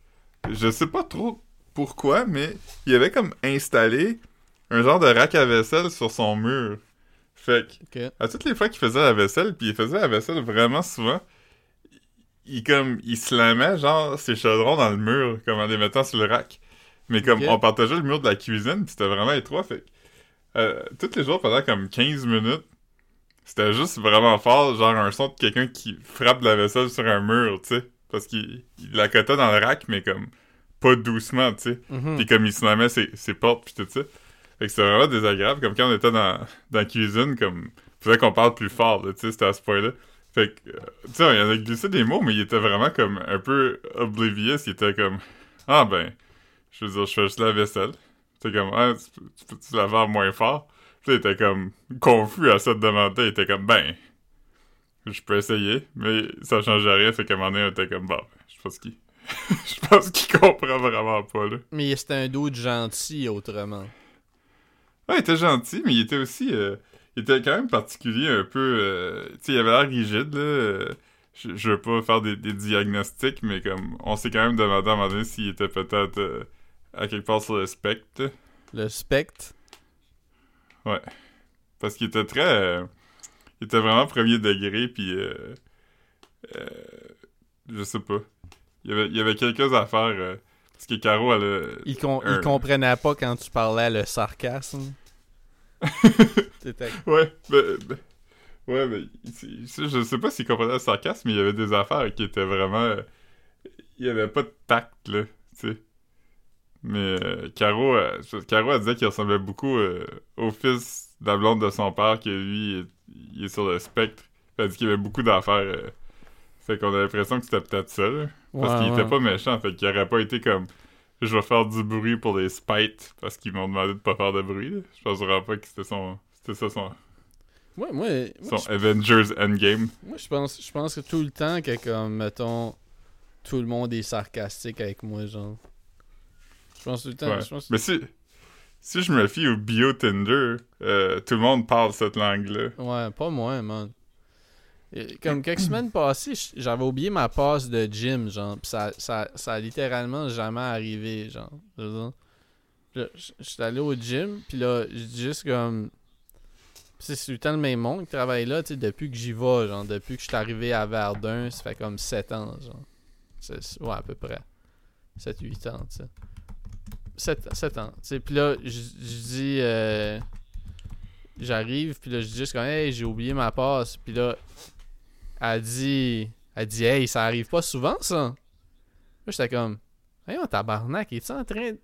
Je sais pas trop pourquoi, mais il avait comme installé un genre de rack à vaisselle sur son mur. Fait que, à toutes les fois qu'il faisait la vaisselle, puis il faisait la vaisselle vraiment souvent, il comme il slamait genre ses chaudrons dans le mur, comme en les mettant sur le rack. Mais comme on partageait le mur de la cuisine, puis c'était vraiment étroit, fait que, euh, tous les jours pendant comme 15 minutes, c'était juste vraiment fort, genre un son de quelqu'un qui frappe la vaisselle sur un mur, tu sais, parce qu'il il la cotait dans le rack, mais comme pas doucement, tu sais. Mhm. Puis comme il slamait ses, ses portes puis tout ça. Fait que c'était vraiment désagréable. Comme quand on était dans, dans la cuisine, comme... Faudrait qu'on parle plus fort, tu sais, c'était à ce point-là. Fait que, euh, tu sais, il en a glissé des mots, mais il était vraiment comme un peu oblivious. Il était comme... Ah ben, je veux dire, je fais juste la vaisselle. C'était comme, ah, tu, peux- tu peux-tu la faire moins fort? Puis là, il était comme confus à ça de demander. Il était comme, ben, je peux essayer, mais ça changeait rien. Fait qu'à un moment donné, on était comme, bon, ben, je pense qu'il... je pense qu'il comprend vraiment pas, là. Mais c'était un doute gentil, autrement. Ouais, il était gentil, mais il était aussi. euh, il était quand même particulier un peu. euh, tu sais, il avait l'air rigide, là. je, je veux pas faire des, des diagnostics, mais comme. On s'est quand même demandé à un moment donné s'il était peut-être euh, à quelque part sur le spectre. Le spectre? Parce qu'il était très. euh, il était vraiment premier degré, puis. je sais pas. Il y avait, il y avait quelques affaires. euh, parce que Caro, elle a. Il, com- il Un- comprenait pas quand tu parlais le sarcasme. Ouais, ben, ben- ouais, mais c'est- je sais pas s'il comprenait le sarcasme, mais il y avait des affaires qui étaient vraiment. euh, il y avait pas de tact, là, tu sais. Mais euh, Caro, euh, Caro, elle disait qu'il ressemblait beaucoup au fils de la blonde de son père, qui lui, il est, il est sur le spectre. Elle dit qu'il y avait beaucoup d'affaires. Fait qu'on a l'impression que c'était peut-être ça, là. Parce Ouais, qu'il ouais. était pas méchant, fait qu'il aurait pas été comme. Je vais faire du bruit pour les spites parce qu'ils m'ont demandé de pas faire de bruit. là. Je pense vraiment pas que c'était son. C'était ça son, Ouais, moi, son Avengers Endgame. Moi, je pense, je pense que tout le temps que, comme, mettons, tout le monde est sarcastique avec moi, genre. Je pense tout le temps. Ouais. Je pense... Mais si, si je me fie au bio Tinder, euh, tout le monde parle cette langue-là. Ouais, pas moi, man. Et Comme quelques semaines passées, j'avais oublié ma passe de gym, genre. Pis ça, ça, ça a littéralement jamais arrivé, genre. Je J'étais allé au gym, puis là, dis juste comme. C'est tout le temps le même monde qui travaille là, tu sais, depuis que j'y vais, genre. Depuis que je suis arrivé à Verdun, ça fait comme 7 ans, genre. Ouais, à peu près. 7-8 ans, tu sais. 7, 7 ans, tu sais. Puis là, je dis. euh, J'arrive, puis là, je dis juste comme, hey, j'ai oublié ma passe. Puis là, elle dit, elle dit, hey, ça arrive pas souvent, ça. Là, j'étais comme, hey, on tabarnak, es-tu en train de.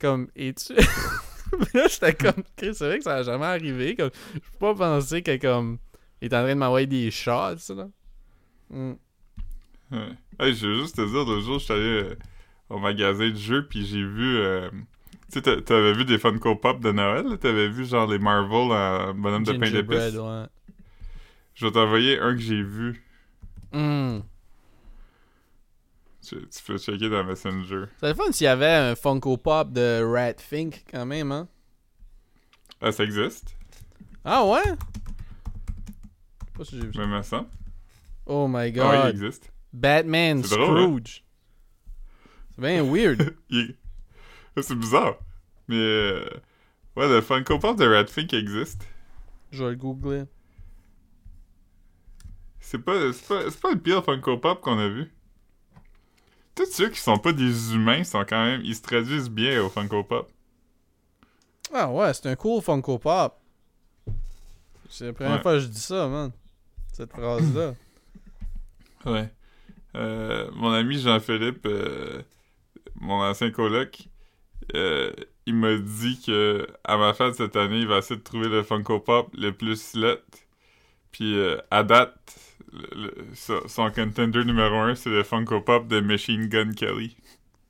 Comme, es-tu? Là, j'étais comme, Chris, c'est vrai que ça a jamais arrivé. Comme, je peux pas penser que, comme, il est en train de m'envoyer des shots, là. Hmm. Ouais. Hey, je veux juste te dire, l'autre jour, je suis allé euh, au magasin de jeux, puis j'ai vu euh, Tu sais, t'a- t'avais vu des Funko Pop de Noël? là? T'avais vu genre les Marvel en bonhomme de pain d'épices? ouais. Je vais t'envoyer un que j'ai vu. Hmm. Tu, tu peux checker dans Messenger. C'est le fun s'il y avait un Funko Pop de Rat Fink quand même, hein? Ah, ça existe? Ah ouais? Je sais pas si j'ai vu ça. Même ça? Oh my Ah oui, il god. existe. Batman hein? Scrooge. C'est bien weird. Il- C'est bizarre. Mais... euh, Ouais, le Funko Pop de Radfink existe. Je vais le googler. C'est pas, c'est pas, pas le pire Funko Pop qu'on a vu. Tous ceux qui sont pas des humains sont quand même... Ils se traduisent bien au Funko Pop. Ah ouais, c'est un cool Funko Pop. C'est la première Ouais. fois que je dis ça, man. Cette phrase-là. Ouais. Euh, mon ami Jean-Philippe, euh, mon ancien coloc, euh, il m'a dit que à ma fête cette année, il va essayer de trouver le Funko Pop le plus slut. Puis euh, à date, le- son son contender numéro un, c'est le Funko Pop de Machine Gun Kelly.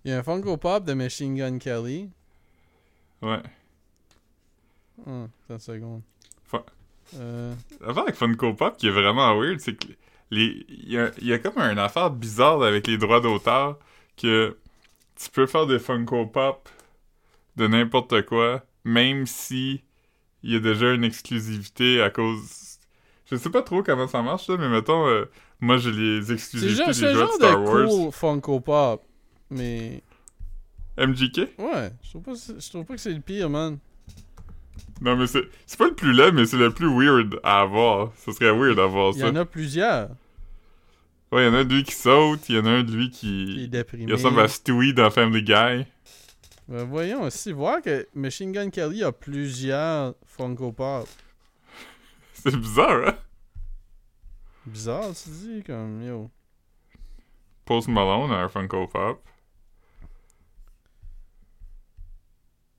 Il y a un Funko Pop de Machine Gun Kelly. Ouais. Ah, attends une seconde. Fa- Euh, L'affaire avec Funko Pop qui est vraiment weird, c'est que les il y a, y a comme une affaire bizarre avec les droits d'auteur que tu peux faire des Funko Pop de n'importe quoi, même si il y a déjà une exclusivité à cause. Je sais pas trop comment ça marche, là, mais mettons, euh, moi j'ai les exclusivités des jeux de genre Star de Wars. cool Funko Pop. Mais MGK? ouais, je trouve pas, je trouve pas que c'est le pire, man. Non, mais c'est c'est pas le plus laid, mais c'est le plus weird à avoir. Ce serait weird à avoir Il y ça. en a plusieurs. Ouais, il y en a un de lui qui saute, il y en a un de lui qui est qui. déprimé. Il ressemble à Stewie dans Family Guy. Ben, voyons aussi, voir que Machine Gun Kelly a plusieurs Funko Pop. C'est bizarre, hein? Bizarre, tu dis, comme, yo. Post Malone a un Funko Pop.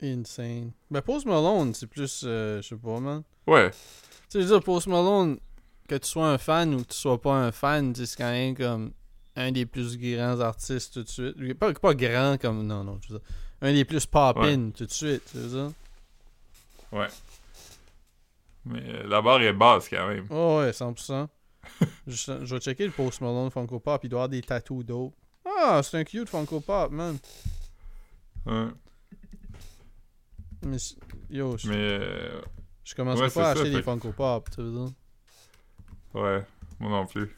Insane. Ben, Post Malone, c'est plus, euh, je sais pas, man. Ouais. Tu sais, je veux dire, Post Malone, que tu sois un fan ou que tu sois pas un fan, c'est quand même comme un des plus grands artistes tout de suite. Pas, pas grand comme. Non, non, je veux dire. Un des plus pop-in tout de suite, tu veux dire. Mais euh, la barre est basse quand même. Oh, ouais, 100%. je, je vais checker le Post Malone Funko Pop, il doit avoir des tattoos dope. Ah, c'est un cute Funko Pop, man. Ouais. Mais, yo, je, Mais. euh, je commencerai ouais, pas à ça, acheter des Funko Pop, tu veux dire? ouais. Moi non plus.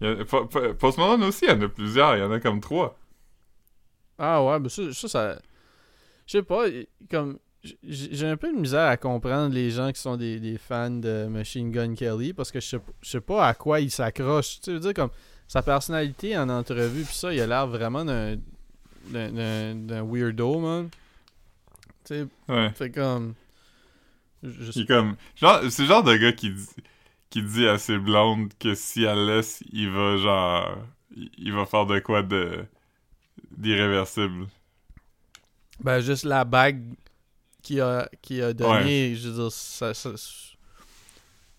Il y a- Po- Po- Post Malone aussi, il y en a plusieurs. Il y en a comme trois. Ah ouais, mais ça, ça, ça- je sais pas, comme, j'ai un peu de misère à comprendre les gens qui sont des, des fans de Machine Gun Kelly parce que je sais, je sais pas à quoi il s'accroche. Tu veux dire, comme, sa personnalité en entrevue, pis ça, il a l'air vraiment d'un d'un- weirdo, man. Tu sais, Ouais. fait comme... Je, je comme. Genre, c'est le genre de gars qui dit, qui dit à ses blondes que si elle laisse, il va genre. Il, il va faire de quoi de. d'irréversible. Ben, juste la bague qu'il a, qu'il a donnée, je veux dire, ça, ça-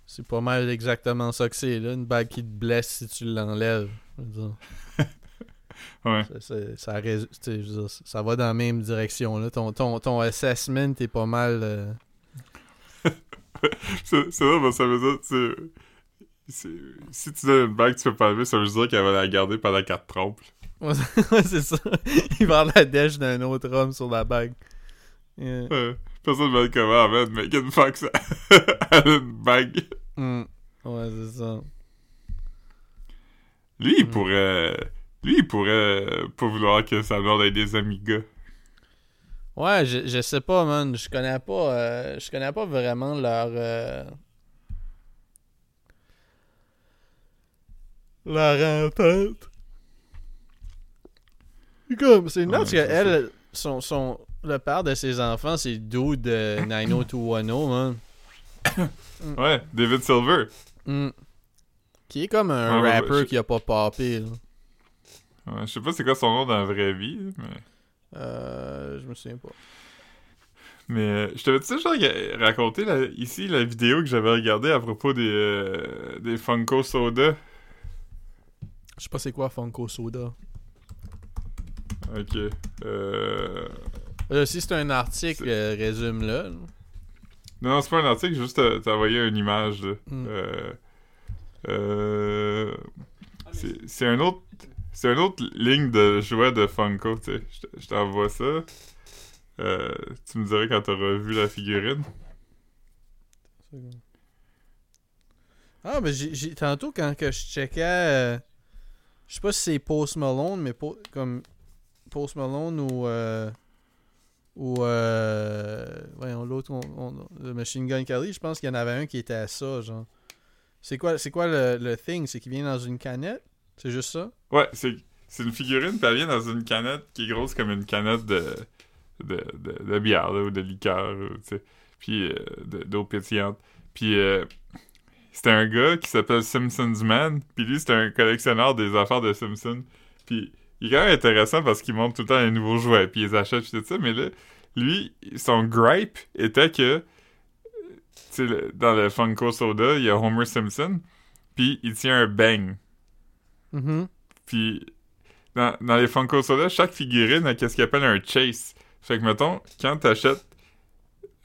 c'est pas mal exactement ça que c'est, là. Une bague qui te blesse si tu l'enlèves. Ouais. ça, ça, ça dire, ça va dans la même direction, là. Ton, ton, ton assessment est pas mal... euh, C'est que ça veut dire, tu Si tu donnes une bague, tu peux pas lever, ça veut dire qu'elle va la garder pendant qu'elle te trompe. Ouais, c'est ça. Il va avoir la dèche d'un autre homme sur la bague. Yeah. Euh, personne ne va être comment, man. Megan Fox, elle a une bague. Mm. Ouais, c'est ça. Lui, il Mm. pourrait. Lui, il pourrait pas vouloir que sa blonde ait des amis gars. Ouais, je, je sais pas, man. Je connais pas. euh, je connais pas vraiment leur. euh, leur entente. C'est Comme, c'est Ouais, nuts c'est qu'elle, son, son, le père de ses enfants, c'est le dude de 90210, man. Ouais, David Silver. Mm. Qui est comme un Ouais, je- qui a pas popé, là. Ouais, je sais pas c'est quoi son nom dans la vraie vie, mais. Euh, je me souviens pas. Mais euh, je t'avais déjà ra- raconté la- ici la vidéo que j'avais regardée à propos des, euh, des Funko Soda? Je sais pas c'est quoi Funko Soda. Ok. Euh... Là, si c'est un article, euh, résume-le. là. Non, c'est pas un article, juste euh, t'as envoyé une image. là. Mm. Euh... Euh... C'est un autre... C'est une autre ligne de jouets de Funko, tu sais. Je t'envoie ça. Euh, tu me dirais quand t'auras vu la figurine. Ah, mais j'ai, tantôt, quand que je checkais, euh, je sais pas si c'est Post Malone, mais po- comme Post Malone ou. Ou. Euh, voyons, l'autre, le Machine Gun Kelly, je pense qu'il y en avait un qui était à ça, genre. C'est quoi, c'est quoi le, le thing? C'est qu'il vient dans une canette? C'est juste ça? Ouais, c'est c'est une figurine, puis elle vient dans une canette qui est grosse comme une canette de, de, de, bière là, ou de liqueur, tu sais, puis euh, de- d'eau pétillante. Puis euh, c'était un gars qui s'appelle Simpsons Man, puis lui, c'était un collectionneur des affaires de Simpsons. Puis il est quand même intéressant parce qu'il montre tout le temps les nouveaux jouets, puis il les achète, puis tout ça, mais là, lui, son gripe était que, tu sais, le- dans le Funko Soda, il y a Homer Simpson, puis il tient un bang. Mhm. Puis dans, dans les Funko Soda, chaque figurine a qu'est-ce qu'ils appellent un chase. Fait que mettons, quand t'achètes,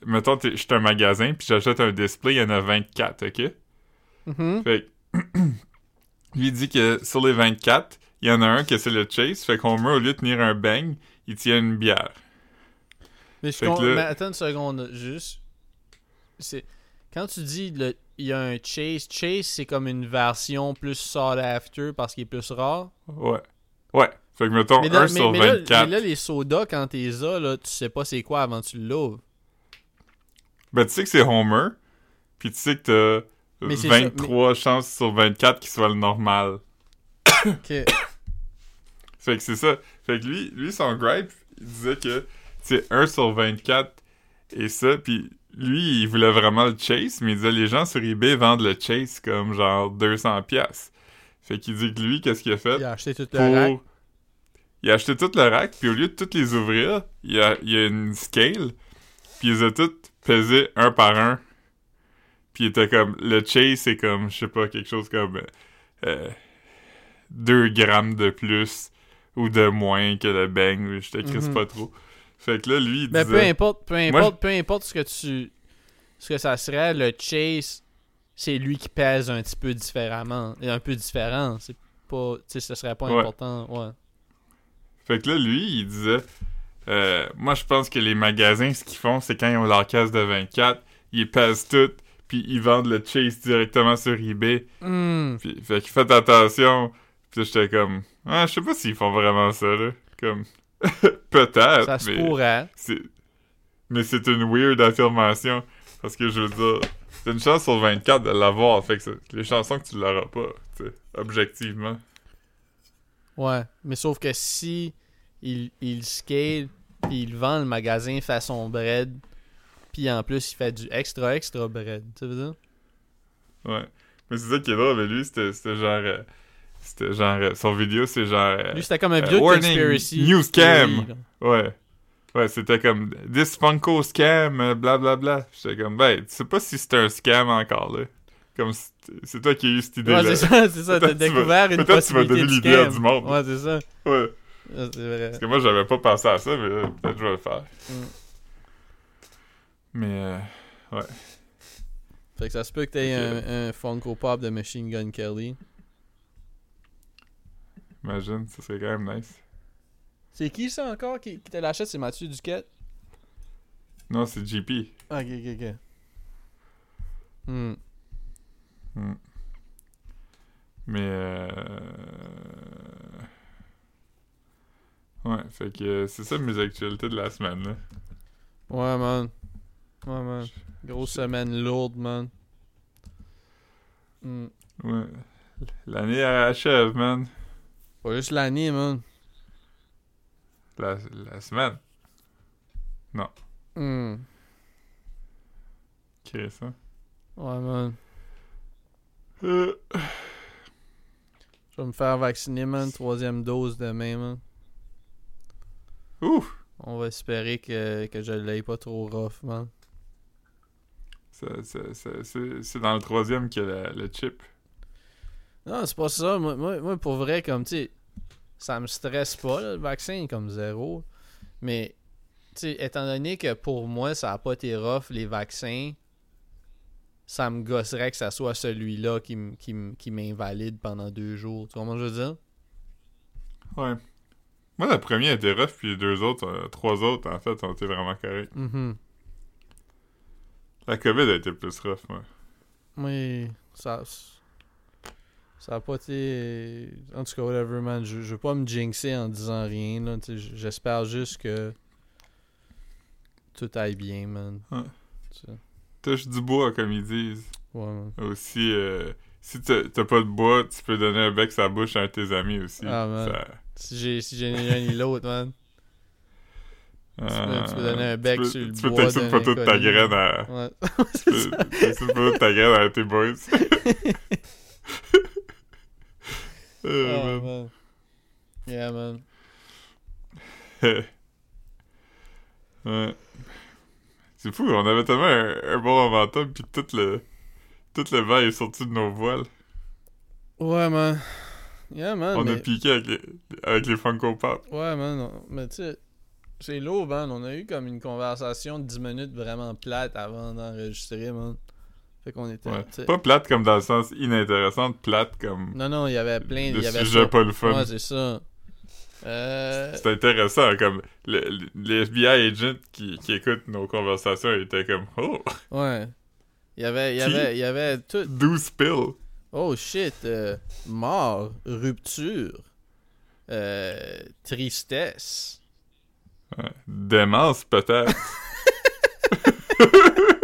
mettons, je suis un magasin puis j'achète un display, il y en a 24, ok? Mhm. Fait que lui dit que sur les 24, il y en a un que c'est le chase. Fait qu'on met au lieu de tenir un bang, il tient une bière. Mais, je là- mais attends une seconde, juste. C'est quand tu dis le il y a un chase, chase c'est comme une version plus sought after parce qu'il est plus rare? Ouais. Ouais. Fait que mettons, Mais là, 1 mais- sur mais là- 24. mais là, les sodas quand t'es là, là, tu sais pas c'est quoi avant que tu l'ouvres. Ben, tu sais que c'est Homer, puis tu sais que t'as Mais c'est ça, 23 chances sur 24 qu'il soit le normal. Ok. Fait que c'est ça. Fait que lui, lui son gripe, il disait que c'est 1 sur 24 et ça, puis lui, il voulait vraiment le chase, mais il disait les gens sur eBay vendent le chase comme genre 200 pièces. Fait qu'il dit que lui, qu'est-ce qu'il a fait? Il a acheté tout pour... le rack. Il a acheté tout le rack, puis au lieu de toutes les ouvrir, il a, il a une scale, puis il les a toutes pesées un par un. Puis il était comme... Le chase, c'est comme, je sais pas, quelque chose comme... Euh, 2 grammes de plus ou de moins que le bang. Je te crisse Mhm. pas trop. Fait que là, lui, il Mais disait... peu importe, peu Moi, importe, peu importe ce que tu ce que ça serait, le chase c'est lui qui pèse un petit peu différemment, et un peu différent, c'est pas tu sais ce serait pas Ouais. important, ouais. Fait que là, lui, il disait... euh, moi, je pense que les magasins, ce qu'ils font, c'est quand ils ont leur caisse de 24, ils pèsent tout, puis ils vendent le chase directement sur eBay. Hmm. Puis, fait que faites attention. Puis là, j'étais comme... Ah, je sais pas s'ils font vraiment ça, là. Comme... Peut-être, Ça se mais... pourrait. c'est- Mais c'est une weird affirmation. Parce que je veux dire, c'est une chance sur 24 de l'avoir. Fait que les chansons que tu l'auras pas, tu sais, objectivement. Ouais, mais sauf que si il, il scale puis il vend le magasin façon bread, puis en plus il fait du extra extra bread, tu veux dire? Ouais. Mais c'est ça qui est drôle, mais lui, c'était c'était genre. euh, c'était genre. euh, son vidéo, c'est genre. euh, Lui c'était comme un euh, vidéo de conspiracy. new scam. ouais. Ouais, c'était comme. This Funko scam, blablabla. J'étais comme, ben, tu sais pas si c'est un scam encore, là. Comme, c'est toi qui as eu cette Ouais, idée-là. c'est ça, c'est ça, t'as tu vas- découvert une peut-être tu vas possibilité donner l'idée à du monde. Ouais, c'est ça. ouais. Ouais, C'est vrai. Parce que moi, j'avais pas pensé à ça, mais peut-être que je vais le faire. Mm. Mais, euh, Fait que ça se peut que t'aies un, un Funko Pop de Machine Gun Kelly. Imagine, ça serait quand même nice. C'est qui ça encore qui, qui te l'achète? C'est Mathieu Duquette? Non, c'est JP. Ah, ok, ok, ok. Hmm. Mais, euh... Ouais, fait que c'est ça mes actualités de la semaine, là. Ouais, man. Ouais, man. Grosse semaine lourde, man. Hmm. Ouais. L'année achève, man. Pas juste l'année, man. La, la semaine. Hmm. Chris, hein. Ouais, man. Euh, Je vais me faire vacciner, man. Troisième dose demain, man. Ouf! On va espérer que, que je l'aille pas trop rough, man. Ça- ça- ça- C'est dans le troisième qu'il y a la- le chip. Non, c'est pas ça. Moi, moi, moi, pour vrai, comme, tu sais, ça me stresse pas, là, le vaccin est comme zéro. Mais, tu sais, étant donné que pour moi, ça a pas été rough, les vaccins, ça me gosserait que ça soit celui-là qui, qui, qui m'invalide pendant deux jours. Tu vois comment je veux dire? Ouais. Moi, le premier était rough, puis les deux autres, euh, trois autres, en fait, ont été vraiment corrects. Mhm. La COVID a été plus rough, moi. Oui, ça. Ça a pas été. En tout cas, whatever, man. Je, je veux pas me jinxer en disant rien, là. J'espère juste que. Tout aille bien, man. Ouais. Touche du bois, comme ils disent. Ouais, man. Aussi, euh, si t'as pas de bois, tu peux donner un bec sur la bouche à un de tes amis aussi. Ah, man. Ça- Si j'ai si j'ai ni l'un ni l'autre, man. peux- tu peux donner un bec tu peux- sur le Tu peux bois une d'un photo de ta graine à... Ouais. Tu peux une photo de ta graine à tes boys. Euh, Ah, man. man. Yeah, man. ouais. C'est fou, on avait tellement un, un bon momentum, puis tout le... Tout le vent est sorti de nos voiles. Ouais, man. Yeah, man. on a piqué avec les, avec les Funko Pop. Ouais, man. Mais tu sais, c'est lourd, man. On a eu comme une conversation de 10 minutes vraiment plate avant d'enregistrer, man. Fait qu'on était. Ouais. Pas plate comme dans le sens inintéressante, plate comme Non, non, il y avait plein. le Il y avait sujet ça. pas le fun. Ouais, c'est ça. Euh. C'est intéressant, comme le, le- les FBI agents qui, qui écoutent nos conversations étaient comme Oh, Ouais. Il y avait, il y avait, il y avait tout. 12 pills. Oh shit. euh, mort, rupture, euh, tristesse. Ouais. Démence, peut-être.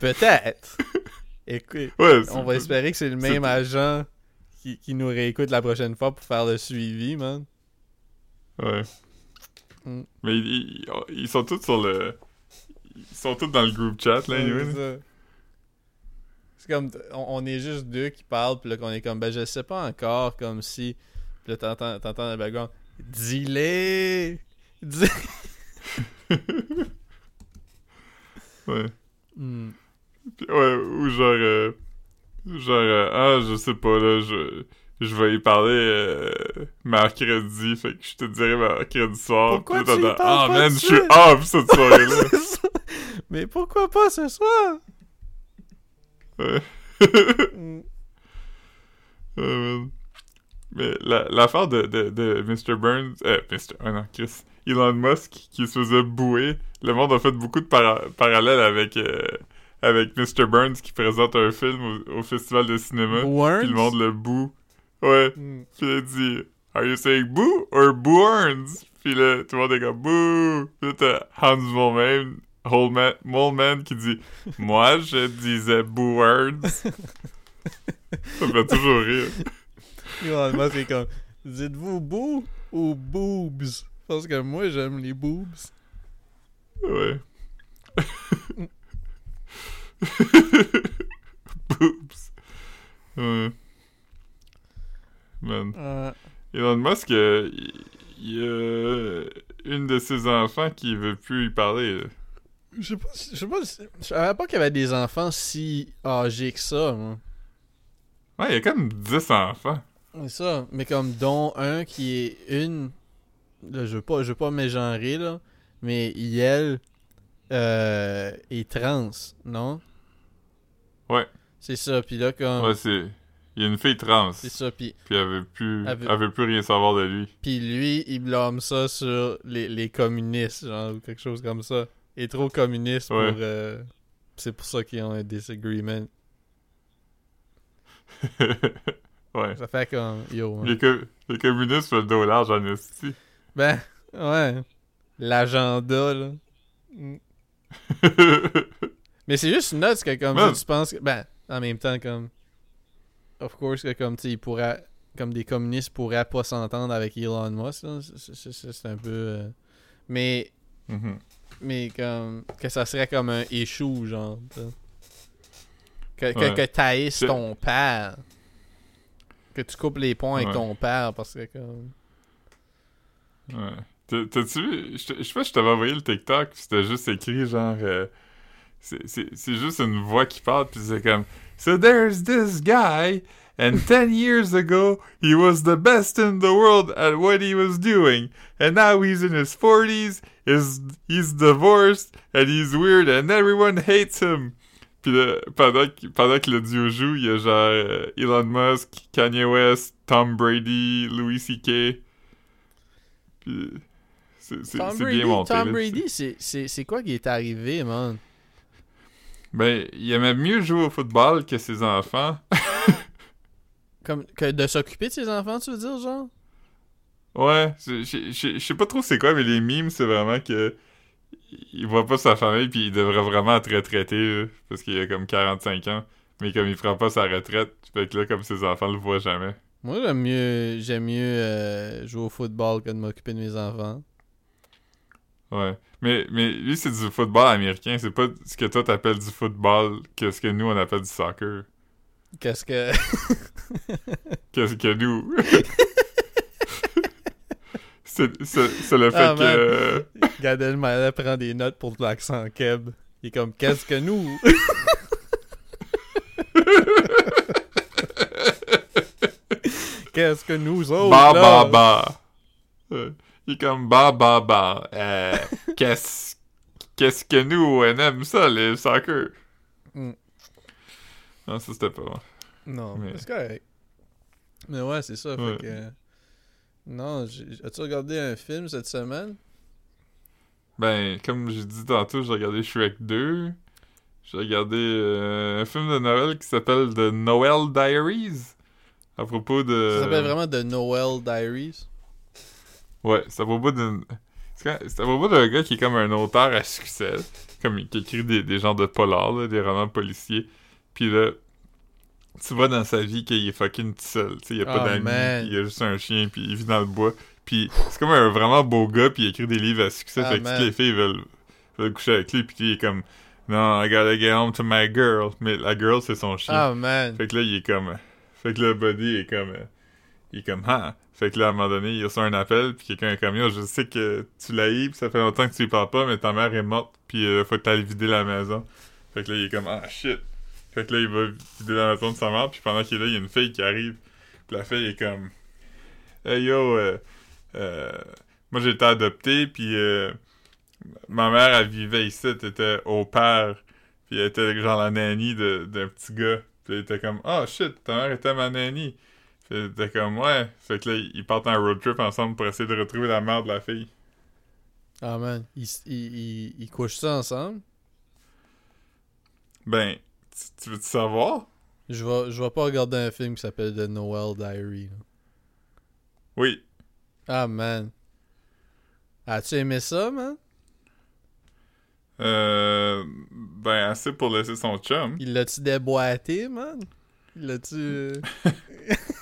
Peut-être. Écoute, Ouais, on va espérer que c'est le même agent qui, qui nous réécoute la prochaine fois pour faire le suivi, man. Ouais. Mm. Mais ils, ils- ils sont tous sur le. Ils sont tous dans le group chat, là, Ouais, anyway, c'est là. ça. C'est comme, on, on est juste deux qui parlent, puis là qu'on est comme, ben je sais pas encore, comme si, puis là t'entends, t'entends dans le background, dis-les! Dis... Ouais. Hmm. Ouais, ou genre. euh, genre, euh, ah, je sais pas, là, je. Je vais y parler euh, mercredi, fait que je te dirai mercredi soir. Pourquoi tu y Ah, pas man, je suis off cette soirée-là. Mais pourquoi pas ce soir? ouais. Man. Mais la- l'affaire de, de, de Mr. Burns, euh, Mr. Oh non, Chris, Elon Musk qui se faisait bouer, le monde a fait beaucoup de para- parallèles avec, euh, avec Mr. Burns qui présente un film au, au festival de cinéma, Burns? puis le monde le boue. Ouais, Hmm. puis il dit Are you saying boo or Burns? Puis là, tout le monde est comme boo. Puis là, t'as Hans Moleman, Holman, Moleman qui dit Moi, je disais Burns. Ça me fait toujours rire. Elon Musk est comme, dites-vous boo ou boobs? Parce que moi, j'aime les boobs. Ouais. Boobs. Ouais. Man. Euh, Elon Musk, euh, il y a une de ses enfants qui veut plus y parler. là. Je sais pas, si- je sais pas, je savais pas qu'il y avait des enfants si âgés que ça, moi. Ouais, il y a comme 10 enfants. C'est ça, mais comme dont un qui est une, là, je veux pas, je veux pas mégenrer là, mais elle euh, est trans, non? Ouais. C'est ça, puis là comme, Ouais, c'est... Il y a une fille trans, c'est ça, puis puis elle veut plus... Elle veut- Elle veut plus rien savoir de lui. puis lui il blâme ça sur les, les communistes, genre ou quelque chose comme ça. Il est trop communiste Ouais. pour, euh, c'est pour ça qu'ils ont un disagreement. ouais. Ça fait comme, yo. hein. Les, co- les communistes font le dos large en esti. Ben, ouais, l'agenda là. Mm. Mais c'est juste nuts que comme ça, tu penses que, ben, en même temps, comme, of course, que comme, tu pourraient, comme des communistes pourraient pas s'entendre avec Elon Musk. C'est- un peu, euh, mais, Mhm. mais comme, que ça serait comme un échou, genre. Que, que, Ouais. C'est- ton père. Que tu coupes les ponts avec Ouais. ton père parce que, comme, Ouais. T'as- T'as-tu vu? Je sais pas je t'avais envoyé le TikTok, pis c'était juste écrit genre. euh, c'est juste une voix qui parle, puis c'est comme So there's this guy, and 10 years ago, he was the best in the world at what he was doing, and now he's in his 40s, is he's divorced, and he's weird, and everyone hates him. Puis là, pendant, que- pendant que le duo joue, il y a genre euh, Elon Musk, Kanye West, Tom Brady, Louis C.K. Puis c'est Brady, bien monté. Tom là, Brady, c'est- quoi qui est arrivé, man? Ben, il aimait mieux jouer au football que ses enfants. Comme que de s'occuper de ses enfants, tu veux dire, genre? Ouais, je sais pas trop c'est quoi, mais les mimes, c'est vraiment que il voit pas sa famille, puis il devrait vraiment être retraité, là, parce qu'il a comme 45 ans. Mais comme il prend pas sa retraite, fait que là, comme ses enfants le voient jamais. Moi, j'aime mieux, j'aime mieux euh, jouer au football que de m'occuper de mes enfants. Ouais. Mais, mais lui, c'est du football américain, c'est pas ce que toi t'appelles du football que ce que nous, on appelle du soccer. Qu'est-ce que... Qu'est-ce que nous... c'est le fait Ah, que... man. euh, Gad Elmaleh prend des notes pour l'accent keb. Il est comme, qu'est-ce que nous? qu'est-ce que nous autres, Ba là? ba ba. Il est comme ba ba ba. Euh, qu'est-ce qu'est-ce que nous on aime ça le soccer? Mm. Non, ça c'était pas. bon. Non, Mais- c'est correct. Mais ouais, c'est ça. Ouais. Fait que... Non, as-tu regardé un film cette semaine? Ben, comme j'ai dit tantôt, j'ai regardé Shrek 2. J'ai regardé euh, un film de Noël qui s'appelle The Noel Diaries. À propos de. Ça s'appelle vraiment The Noel Diaries. Ouais, c'est à propos d'une. Propos d'un gars qui est comme un auteur à succès. Comme qui écrit des, des genres de polars, là, des romans policiers. Puis là, tu vois dans sa vie qu'il est fucking tout seul. Tu sais, il a pas Oh, d'amis, il a juste un chien, puis il vit dans le bois. Puis c'est comme un vraiment beau gars, puis il écrit des livres à succès. Ah, fait que toutes les filles veulent, veulent coucher avec lui, puis il est comme Non, I gotta get home to my girl. Mais la girl, c'est son chien. Ah, man. Fait que là, il est comme. Fait que là, Buddy est comme. Il est comme, ah. Fait que là, à un moment donné, il reçoit un appel, puis quelqu'un est comme, yo, je sais que tu l'as eu, pis ça fait longtemps que tu y parles pas, mais ta mère est morte, puis euh, faut que t'ailles vider la maison. Fait que là, il est comme, ah, shit. Fait que là, il va vider la maison de sa mère, puis pendant qu'il est là, il y a une fille qui arrive. Puis la fille est comme, hey yo, euh, euh, moi j'ai été adopté, puis euh, ma mère, elle vivait ici, elle était au père, puis elle était genre la nanny d'un petit gars. Puis il était comme, oh shit, ta mère était ma nanny. Puis il était comme, ouais. Fait que là, ils partent en road trip ensemble pour essayer de retrouver la mère de la fille. Ah, man. Ils, ils, ils, ils couchent ça ensemble? Ben, tu, tu veux-tu savoir? Je vais, je vais pas regarder un film qui s'appelle The Noel Diary. là. Oui. Ah, man. As-tu aimé ça, man? Euh, ben, assez pour laisser son chum. Il l'a-tu déboîté, man? Il l'a-tu...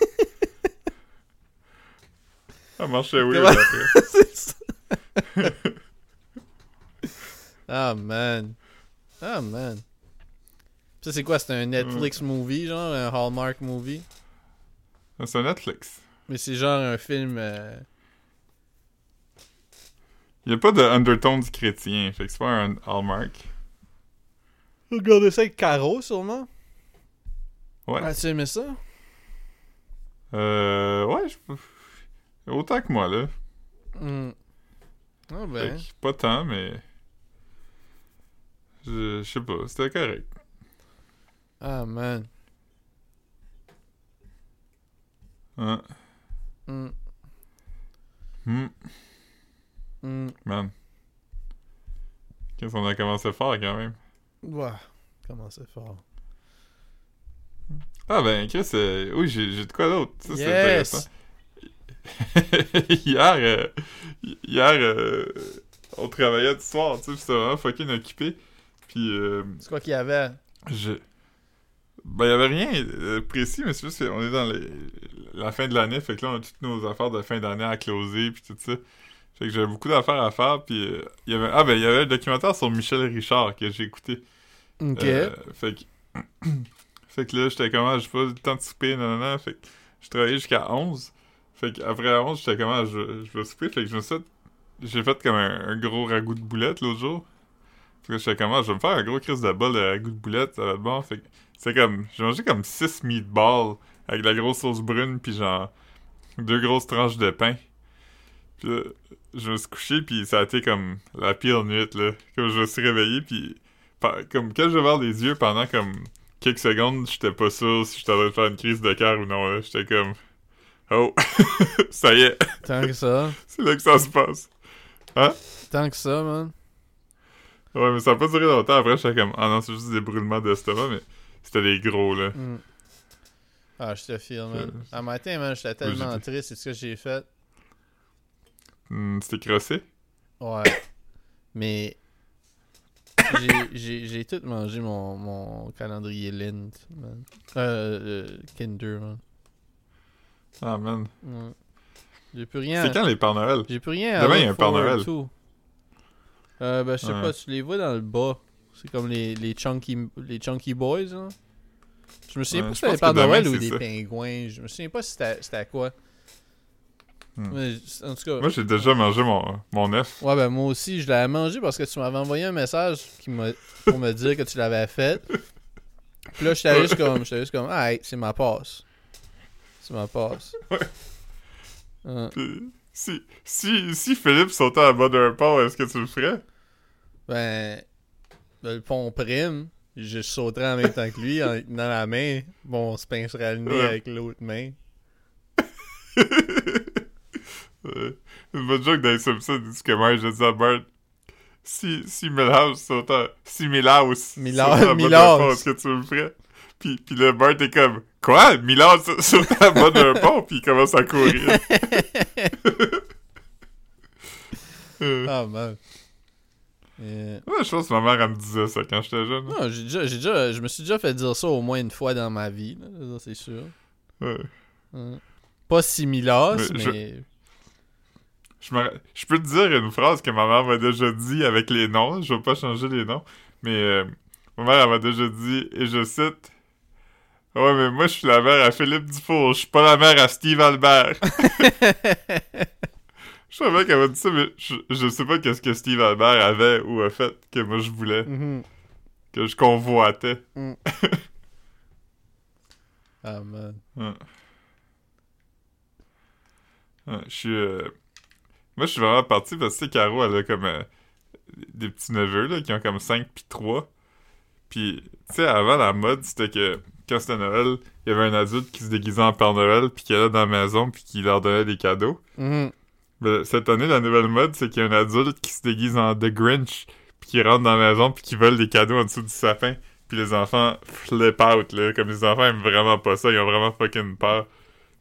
Ça marchait Comment- après. Ah, man. Ah, man. Ça, c'est quoi? C'est un Netflix movie, genre? Un Hallmark movie? C'est un Netflix. Mais c'est genre un film... euh, Il y a pas de undertones chrétien, fait que c'est pas un Hallmark. Regardez ça avec Caro, sûrement? Ouais. As-tu aimé ça? Euh, ouais, je... Autant que moi, là. Hmm. Ah, ben. que pas tant, mais... Je, je sais pas, c'était correct. Ah, man. Hein? Hmm. Hmm. Hmm. Man. Qu'est-ce qu'on a commencé fort quand même? Ouah. Comment c'est fort. Ah ben, Chris, euh, oui, j'ai de quoi d'autre. Ça, c'est Yes! intéressant. hier, euh, hier euh, on travaillait du soir, tu sais, c'était vraiment fucking occupé. Puis, euh, C'est quoi qu'il y avait? je... Ben, il y avait rien de précis, mais c'est juste qu'on est dans les- la fin de l'année, fait que là, on a toutes nos affaires de fin d'année à closer, puis tout ça. Fait que j'avais beaucoup d'affaires à faire, puis il y avait... Ah ben, il y avait un documentaire sur Michel Richard que j'ai écouté. Ok. Fait que... fait que là, j'étais comme, ah, j'ai pas eu le temps de souper, non, non, non. Fait que je travaillais jusqu'à 11. Fait qu'après 11, j'étais comme, ah, je, je vais souper. Fait que je me suis J'ai fait comme un, gros ragoût de boulettes l'autre jour. Que j'étais comme, ah, je vais me faire un gros crise de bol à goût de boulette, va être bon. Fait c'est comme, j'ai mangé comme 6 meatballs avec de la grosse sauce brune, puis genre deux grosses tranches de pain. Puis là, je me suis couché, puis ça a été comme la pire nuit, là. Comme je me suis réveillé, puis comme quand j'ai ouvert les yeux pendant comme quelques secondes, j'étais pas sûr si j'étais en train de faire une crise de cœur ou non. J'étais comme, oh, ça y est, Tant que ça. c'est là que ça se passe. Tant que ça, man. Ouais, mais ça a pas duré longtemps. Après, j'étais comme, ah non, c'est juste des brûlements d'estomac, mais c'était des gros, là. Mm. Ah, je te file, man. Euh, Un matin, man, j'étais tellement triste. C'est ce que j'ai fait. Hmm, C'était crossé? Ouais. Mais. j'ai- tout mangé mon, mon calendrier Lint, man. Euh, euh, Kinder, man. Ah, man. Ouais. J'ai plus rien. C'est quand les Pères Noël? J'ai plus rien à Demain, il y a un Père Noël. Euh, ben, je sais Ouais. pas, tu les vois dans le bas. C'est comme les, les, chunky, les Chunky Boys, hein. Je me souviens Ouais, pas si c'était les Pères Noël ou des ça. pingouins. Je me souviens pas si c'était c'était quoi. Hmm. Mais, en tout cas. Moi, j'ai déjà mangé mon, mon œuf. Ouais, ben moi aussi, je l'avais mangé parce que tu m'avais envoyé un message qui pour me dire que tu l'avais fait. Puis là, j'étais juste comme, j'étais juste comme, ah, hey, c'est ma passe. C'est ma passe. Ouais. Hein. Puis, si, si, si Philippe sautait à bas d'un pont, est-ce que tu le ferais? Ben, ben, le pont prime, je sauterais en même temps que lui, en tenant la main. Bon, on se pincerait le nez Ouais. avec l'autre main. Ouais. Une bonne joke dans les Simpsons, dit que moi, je dis à Bart, si, si Milhouse sautait, si Milhouse Mila- sautait à bas d'un Milhouse. pont, est-ce que tu le ferais? Puis, puis le Bart est comme, quoi? Sa- sautait à bas d'un pont, puis il commence à courir. Ah, man. Euh, Ouais, je pense que ma mère, elle me disait ça quand j'étais jeune. Non, j'ai déjà, j'ai déjà, je me suis déjà fait dire ça au moins une fois dans ma vie, c'est sûr. Ouais. Hein. Pas similaire, Mais je- mais... Je, me- je peux te dire une phrase que ma mère m'a déjà dit avec les noms. Je vais pas changer les noms. Mais euh, ma mère, elle m'a déjà dit, et je cite Ouais, mais moi, je suis la mère à Philippe Dufour. Je suis pas la mère à Steve Albert. je savais qu'elle m'a dit ça, mais je, je sais pas qu'est-ce que Steve Albert avait ou a fait que moi je voulais, Mhm. que je convoitais. Ah, man. Ouais. Ouais, je suis. euh, Moi, je suis vraiment parti parce que, tu sais, Caro, elle a comme euh, des petits neveux, là, qui ont comme 5 puis 3. Puis, tu sais, avant, la mode, c'était que quand c'était Noël, il y avait un adulte qui se déguisait en Père Noël, puis qui allait dans la maison, puis qui leur donnait des cadeaux. Mhm. Mais cette année, la nouvelle mode, c'est qu'il y a un adulte qui se déguise en The Grinch, puis qui rentre dans la maison, puis qui vole des cadeaux en dessous du sapin. Puis les enfants flip out, là. Comme les enfants aiment vraiment pas ça, ils ont vraiment fucking peur.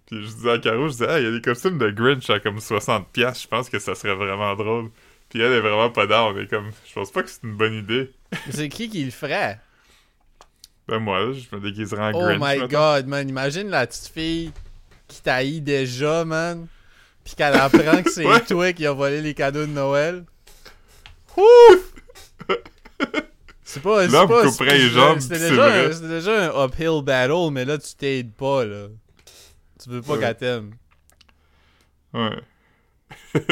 Puis je disais à Caro, je disais, ah, il y a des costumes de Grinch à comme 60$, piastres, je pense que ça serait vraiment drôle. Puis elle est vraiment pas down, mais comme, je pense pas que c'est une bonne idée. C'est qui qui le ferait? Ben moi, là, je me déguiserais en Oh Grinch. my mettons. god, man. Imagine la petite fille qui t'haït déjà, man. Puis qu'elle apprend que c'est Ouais. toi qui as volé les cadeaux de Noël. Ouh! C'est pas. c'est Là, on pas- me couperait les jambes, C'était c'est déjà, un- déjà un uphill battle, mais là, tu t'aides pas, là. Tu veux pas Ouais. qu'elle t'aime. Ouais.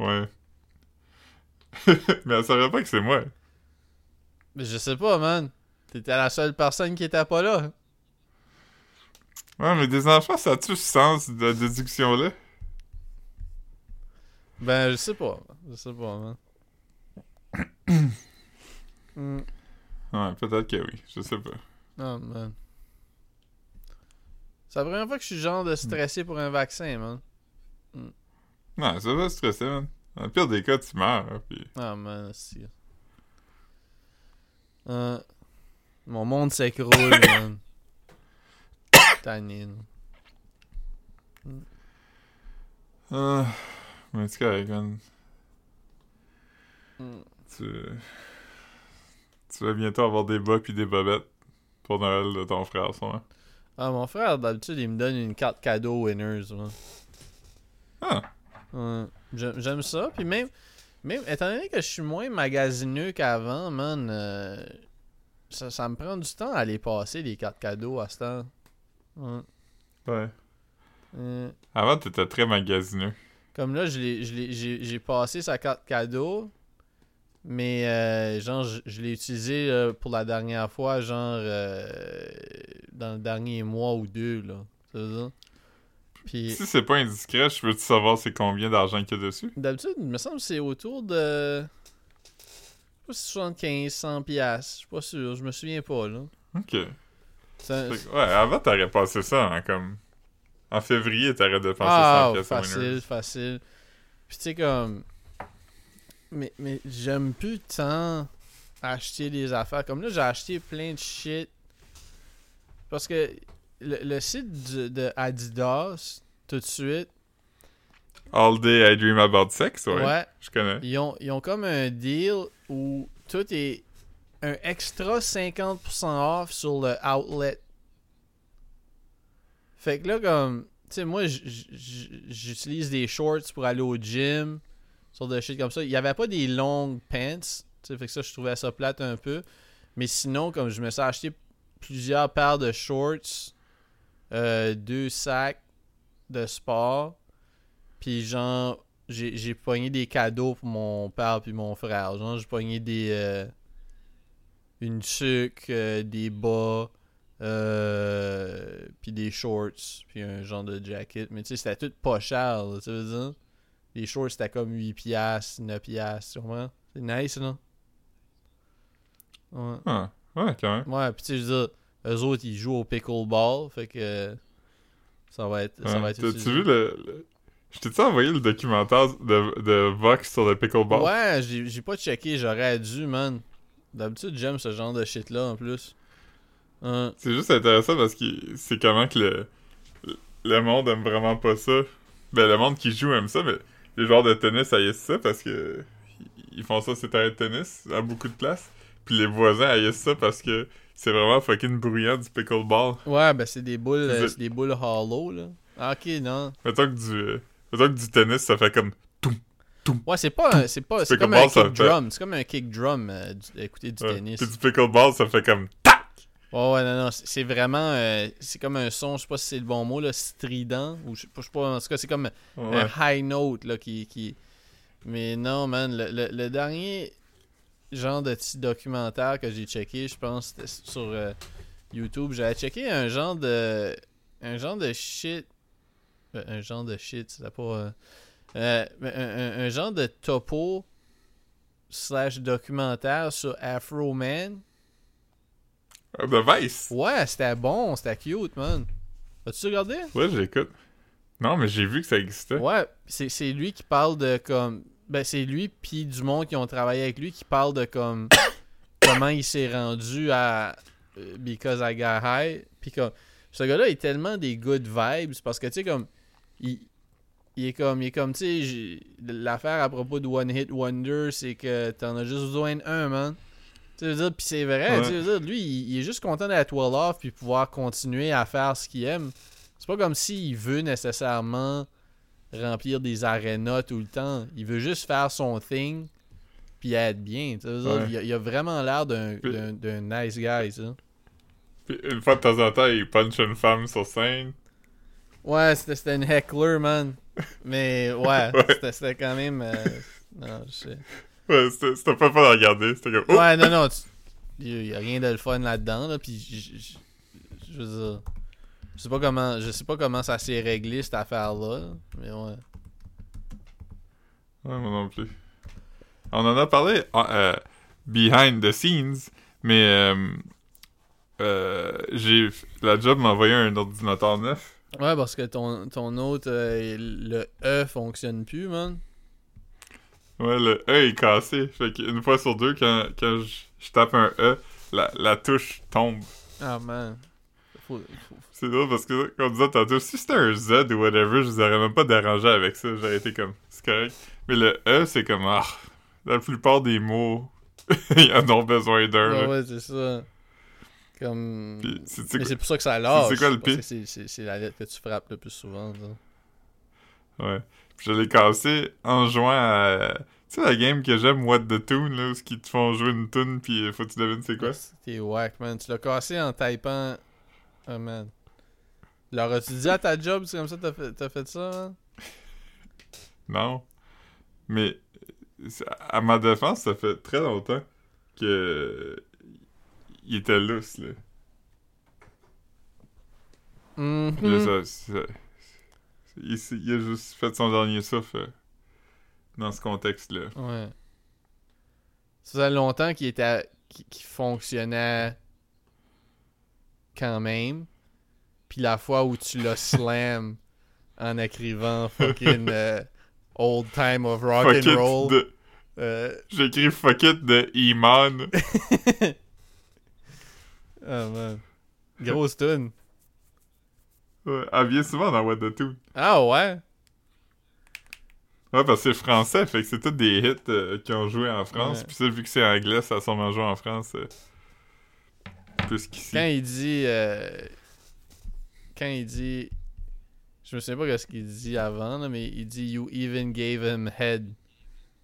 ouais. mais elle savait pas que c'est moi. Mais je sais pas, man. T'étais la seule personne qui était pas là. Ouais, mais des enfants, ça a-tu ce sens de déduction-là? Ben, je sais pas. Je sais pas, man. Ouais, peut-être que oui, je sais pas. Oh, man. C'est la première fois que je suis genre de stressé pour un vaccin, man. Non, ça va stresser, man. Dans le pire des cas, tu meurs, hein, pis... Ah, man, si. Euh, mon monde s'écroule, man. Tanine. Ah, mais c'est correct, man. Hmm. Tu... Tu vas bientôt avoir des bas puis des bobettes pour Noël de ton frère, sûrement. Ah, mon frère, d'habitude, il me donne une carte cadeau winners, man. Ah, Ouais. J'aime ça. Puis même, même, étant donné que je suis moins magasineux qu'avant, man, euh, ça, ça me prend du temps à les passer, les cartes cadeaux à ce temps. Ouais. ouais. Euh, Avant, t'étais très magasineux. comme là, j'ai passé sa carte cadeau. Mais, euh, genre, je, je l'ai utilisé pour la dernière fois, genre, dans le dernier mois ou deux, là. Tu vois? Puis, Si c'est pas indiscret, je veux-tu savoir c'est combien d'argent qu'il y a dessus? d'habitude, il me semble que c'est autour de. Je sais pas si 75, 100 piastres. Je suis pas sûr, je me souviens pas, là. Ok. Ouais, avant t'aurais passé ça en comme. En février, t'aurais dépensé Ah, 100 pièces à facile, facile. Puis tu sais, comme. Mais, mais j'aime plus tant acheter des affaires. Comme là, j'ai acheté plein de shit. Parce que le, le site du- de Adidas, tout de suite, All day I dream about sex, ouais. ouais, Je connais. ils, ont, ils ont comme un deal où tout est un extra 50% off sur le outlet. Fait que là, comme, tu sais, moi, j'utilise des shorts pour aller au gym, sur des shit comme ça. Il n'y avait pas des longues pants, tu sais, fait que ça, je trouvais ça plate un peu. Mais sinon, comme je me suis acheté plusieurs paires de shorts, euh, deux sacs de sport, puis genre, j'ai pogné des cadeaux pour mon père puis mon frère. Genre, j'ai pogné des. euh, une tuque, euh, des bas, puis des shorts, puis un genre de jacket. Mais tu sais, c'était tout pas cher, tu veux dire? Les shorts, c'était comme 8 piastres, 9 piastres, comprends? C'est nice, là? Ouais. Ah, ouais, quand même. Ouais, puis tu sais, je veux dire, eux autres, ils jouent au pickleball, fait que. Ça va être. Ça Ouais. va être T'as-tu vu le. le- Je t'ai-tu envoyé le documentaire de, de Vox sur le pickleball? Ouais, j'ai pas checké, j'aurais dû, man. D'habitude, j'aime ce genre de shit-là en plus. Hein. C'est juste intéressant parce que c'est comment que le, le monde aime vraiment pas ça. Ben, le monde qui joue aime ça, mais les joueurs de tennis haïssent ça parce que ils font ça sur terrain de tennis à beaucoup de places. Puis les voisins haïssent ça parce que c'est vraiment fucking bruyant du pickleball. Ouais, ben c'est des boules, euh, C'est- c'est des boules hollow, là. Ah, ok, non. Mettons que du, euh, mettons que du tennis, ça fait comme... Ouais, c'est pas c'est pas, c'est comme un kick drum. C'est comme un kick drum, euh, du- écouter du tennis. Puis du pickleball, ça fait comme... TAC! Ouais, ouais, non, non, c'est c'est vraiment, euh, c'est comme un son, je sais pas si c'est le bon mot, là, strident, ou je sais pas, je sais pas, en tout cas, c'est comme Ouais. un high note, là, qui, qui... Mais non, man, le, le- le dernier genre de petit documentaire que j'ai checké, je pense, c'était sur euh, YouTube, j'avais checké un genre de... un genre de shit... euh, Un genre de shit, c'est pas... euh, euh, un, un- un genre de topo slash documentaire sur Afro Man. Ah, De Vice! Ouais, c'était bon, c'était cute, man. As-tu regardé? Ouais, j'écoute. Non, mais j'ai vu que ça existait. Ouais, c'est lui qui parle de comme. Ben, c'est lui, puis du monde qui ont travaillé avec lui, qui parle de comme. comment il s'est rendu à. euh, Because I Got High. Puis comme. Ce gars-là est tellement des good vibes parce que, tu sais, comme. Il, il est comme. Il est comme, tu sais, l'affaire à propos de One Hit Wonder, c'est que t'en as juste besoin d'un, man. Tu veux dire, puis c'est vrai, Ouais. tu veux dire, lui, il, il est juste content d'être well off puis pouvoir continuer à faire ce qu'il aime. C'est pas comme s'il veut nécessairement remplir des arénas tout le temps. Il veut juste faire son thing puis être bien. Ouais. il, a, il a vraiment l'air d'un nice guy, ça. Puis une fois de temps en temps, il punch une femme sur scène. Ouais, c'était c'était une heckler, man. Mais ouais, Ouais. c'était- quand même... euh, non, je sais. Ouais, c'était pas fun à regarder. C'était comme... Oh! Ouais, non, non. tu- Il y a rien de le fun là-dedans, là. Puis, je- je je veux dire... Je sais pas comment, je sais pas comment ça s'est réglé, cette affaire-là. Mais ouais. Ouais, moi non plus. On en a parlé ah, euh, behind the scenes, mais euh, euh, j'ai la job m'a envoyé un ordinateur neuf. Ouais, parce que ton, ton autre, le E fonctionne plus, man. Ouais, le E est cassé. Fait qu'une fois sur deux, quand, quand je, je tape un E, la, la touche tombe. Ah, man. Faut, faut- C'est drôle parce que, comme disait tantôt, si c'était un Z ou whatever, je vous aurais même pas dérangé avec ça. J'aurais été comme, c'est correct. Mais le E, c'est comme, ah, la plupart des mots, ils en ont besoin d'un. Ouais, là. ouais, c'est ça. Comme. Puis, c'est- Mais pour ça que ça lâche. c'est quoi le pire? C'est c'est- c'est la lettre que tu frappes le plus souvent. ça. Ouais. Puis je l'ai cassé en jouant à. Tu sais la game que j'aime, What the Tune, là, où ils te font jouer une tune, puis euh, faut que tu devines c'est quoi. T'es whack, man. Tu l'as cassé en typant. Oh, man. Leur as-tu dit à ta job, c'est comme ça que t'as fait, fait ça, man? Non. Mais à ma défense, ça fait très longtemps que il était lousse, là. Mhm. Là, ça- ça- il, a juste fait son dernier souffle euh, dans ce contexte-là. Ouais. Ça faisait longtemps qu'il était qu'il qu'il fonctionnait quand même. Puis la fois où tu l'as slam en écrivant fucking euh, old time of rock Fuck and roll. de- euh, J'ai écrit fuck it de Iman. oh man. Grosse tune. Ouais, elle vient souvent dans What the Two. Ah ouais? Ouais, parce que c'est français, fait que c'est tous des hits euh, qui ont joué en France. Puis ça, vu que c'est anglais, ça a sûrement joué en France. euh, plus qu'ici. Quand il dit. Quand il dit. Je me souviens pas ce qu'il dit avant, là, mais il dit You even gave him head.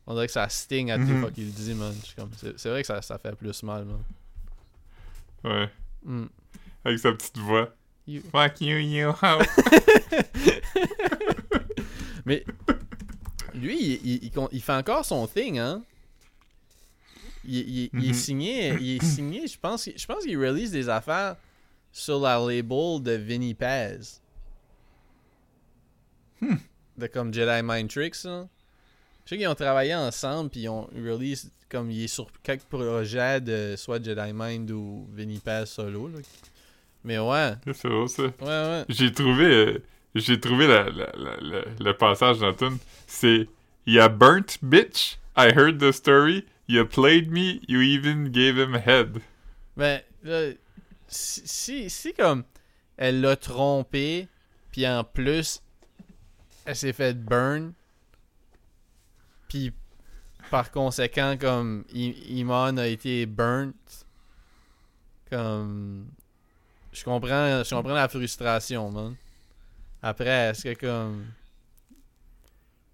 On dirait que ça sting à Mhm. tout fois qu'il le dit, man. C'est vrai que ça, ça fait plus mal, man. Ouais, Mm. avec sa petite voix. You- Fuck you, you hoe. Mais lui, il, il- il fait encore son thing, hein? Il, il- il est Mhm. signé, il est signé, je pense, je pense qu'il release des affaires sur la label de Vinny Paz. Hmm. De comme Jedi Mind Tricks, là. Je sais qu'ils ont travaillé ensemble, puis ils ont release, comme il est sur quelques projets de soit Jedi Mind ou Vinny Paz solo, là. Mais ouais, c'est drôle, ça. ouais, ouais. J'ai trouvé, euh, j'ai trouvé la- la- la- le passage dans tune. C'est You burnt bitch. I heard the story. You played me. You even gave him head. Ben, là, si, si, comme elle l'a trompé, puis en plus, elle s'est fait burn, puis par conséquent, comme Iman a été burnt, comme. Je comprends, la frustration, man. Après, est-ce que comme.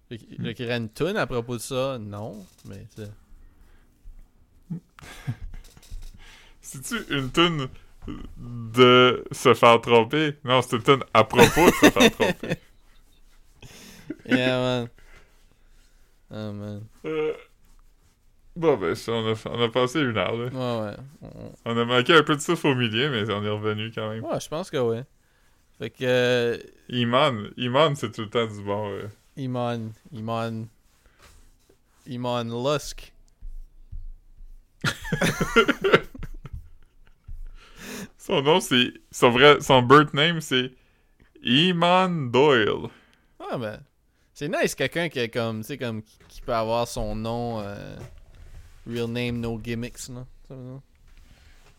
Le, aurait une à propos de ça? Non, mais. C'est-tu une tune de se faire tromper? Non, c'est une tune à propos de se faire tromper. Yeah, man. Oh, man. Euh, Bon, ben, on a, on a passé une heure, là. Ouais, ouais. On- On a manqué un peu de souffle au milieu, mais on est revenu quand même. Ouais, je pense que ouais. Fait que euh, Iman, Iman, c'est tout le temps du bon. euh. Iman, Iman, Iman Lusk. Son nom, c'est. Son vrai. Son birth name, c'est. Iman Doyle. Ouais, ben. C'est nice quelqu'un qui est comme, tu sais, comme, qui, peut avoir son nom, euh, real name, no gimmicks, non?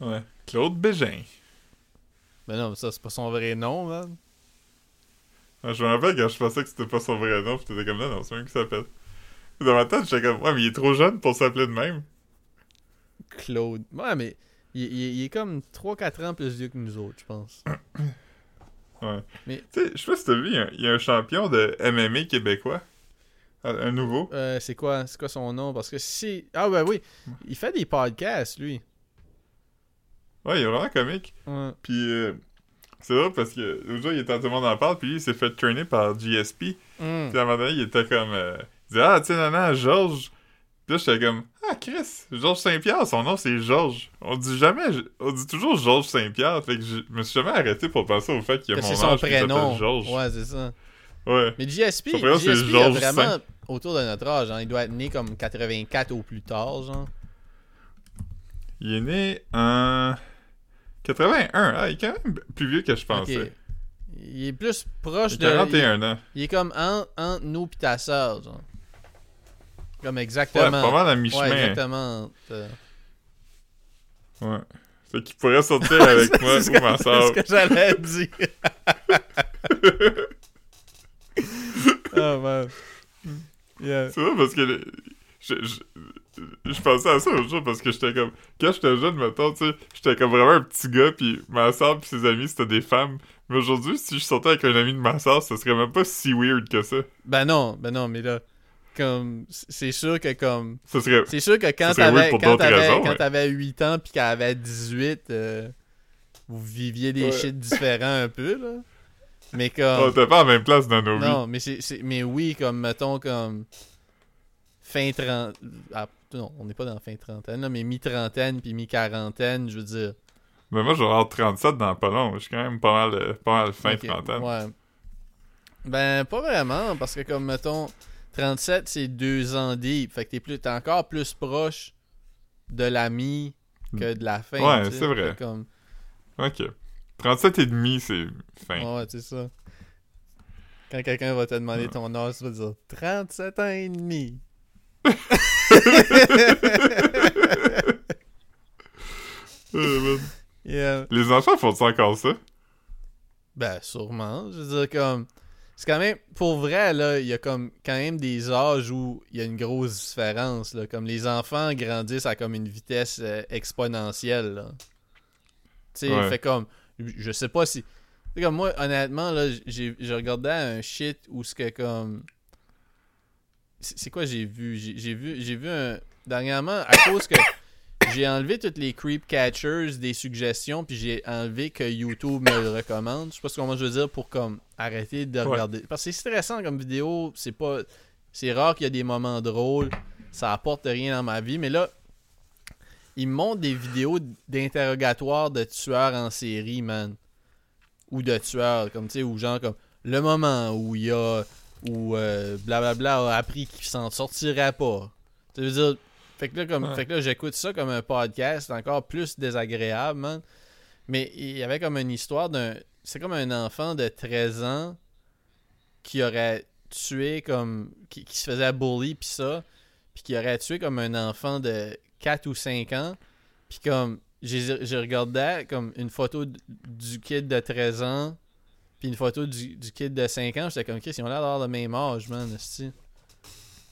Ouais. Claude Bégin. Ben non, mais ça, c'est pas son vrai nom, man. Ah, je me rappelle quand je pensais que c'était pas son vrai nom, pis t'étais comme là, non, c'est un qui s'appelle. Dans ma tête, j'étais comme, ouais, mais il est trop jeune pour s'appeler de même. Claude. Ouais, mais il, il- il est comme 3-4 ans plus vieux que nous autres, je pense. Ouais. Mais- Tu sais, je sais pas si t'as vu, il y a- il y, a un champion de MMA québécois. Un, nouveau. Euh, c'est quoi, c'est quoi son nom? Parce que si. Ah, ben oui. Il fait des podcasts, lui. Ouais, il est vraiment comique. Ouais. Puis, euh, c'est drôle parce que l'autre jour, il était en tout le monde en parle, puis lui, il s'est fait traîner par GSP. Mm. Puis à un moment donné, il était comme. euh, il disait, ah, tu sais, nana, Georges. Puis là, j'étais comme, ah, Chris, Georges Saint-Pierre, son nom, c'est Georges. On dit jamais, on dit toujours Georges Saint-Pierre. Fait que je me suis jamais arrêté pour penser au fait qu'il y a Que mon qu'il prénom. Georges. Ouais, c'est ça. Ouais. Mais GSP il Georges vraiment Saint. autour de notre âge. hein. Il doit être né comme 84 au plus tard, genre. Il est né en 81. Ah, il est quand même plus vieux que je pensais. Il est plus proche Il de. a 41 ans. Il, il est comme en- entre nous pis ta soeur, genre. Comme Ouais, exactement. pas mal à Ouais, mi-chemin. exactement. Euh, Ouais. Fait qu'il pourrait sortir avec moi c'est ou ma soeur. C'est ce que j'allais dire. oh man. Yeah. C'est vrai parce que le- je, je, je pensais à ça l'autre jour parce que j'étais comme quand j'étais jeune mettons tu sais j'étais comme vraiment un petit gars puis ma soeur puis ses amis c'était des femmes mais aujourd'hui si je sortais avec un ami de ma soeur ce serait même pas si weird que ça Ben non, ben non, mais là, comme, c'est sûr que comme, c'est sûr que quand t'avais, quand raisons, quand mais- t'avais 8 ans puis qu'elle avait 18, euh, vous viviez des Ouais. shit différents un peu, là. Mais on comme, était pas à la même place dans nos vies non, mais c'est, c'est, mais oui, comme, mettons, comme, fin trente... ah, non, on n'est pas dans fin trentaine, là, mais mi-trentaine puis mi-quarantaine, je veux dire. Mais moi, je vais avoir 37 dans pas long. Je suis quand même pas mal, euh, pas mal fin trentaine. Ouais. Ben, pas vraiment, parce que comme, mettons, 37, c'est deux ans deep. Fait que t'es, plus, t'es encore plus proche de la mi que de la fin. Ouais, c'est vrai. Comme, Ok. 37 et demi, c'est fin. ouais, c'est ça. Quand quelqu'un va te demander Ouais. ton âge, tu vas dire 37 ans et demi. Yeah. Les enfants font encore ça? Ben, sûrement. Je veux dire, comme. C'est quand même. Pour vrai, là, il y a comme quand même des âges où il y a une grosse différence. Là. Comme les enfants grandissent à comme une vitesse euh, exponentielle. Tu sais, Ouais. fait comme. Je sais pas si. Comme moi, honnêtement, là, j'ai je regardais un shit où ce que comme. C'est quoi j'ai vu? J'ai j'ai vu, j'ai vu un. Dernièrement, à cause que j'ai enlevé toutes les creep catchers des suggestions, puis j'ai enlevé que YouTube me le recommande. Je sais pas ce comment je veux dire pour comme arrêter de Ouais. regarder. Parce que c'est stressant comme vidéo, c'est pas. C'est rare qu'il y a des moments drôles. Ça apporte rien dans ma vie. Mais là, ils me montrent des vidéos d'interrogatoire de tueurs en série, man. Ou de tueurs, comme tu sais, ou genre comme le moment où il y a. Où euh, blablabla a appris qu'il s'en sortirait pas. Tu veux dire. Fait que là, comme, Ouais. fait que là, j'écoute ça comme un podcast, c'est encore plus désagréable, man. Mais il y avait comme une histoire d'un. C'est comme un enfant de 13 ans qui aurait tué comme. qui, qui se faisait bully pis ça. Puis qui aurait tué comme un enfant de 4 ou 5 ans. Puis comme. J'ai regardé comme une photo du kid de 13 ans. Puis une photo du, du kid de 5 ans. J'étais comme, Chris, ils ont l'air d'avoir le même âge, man.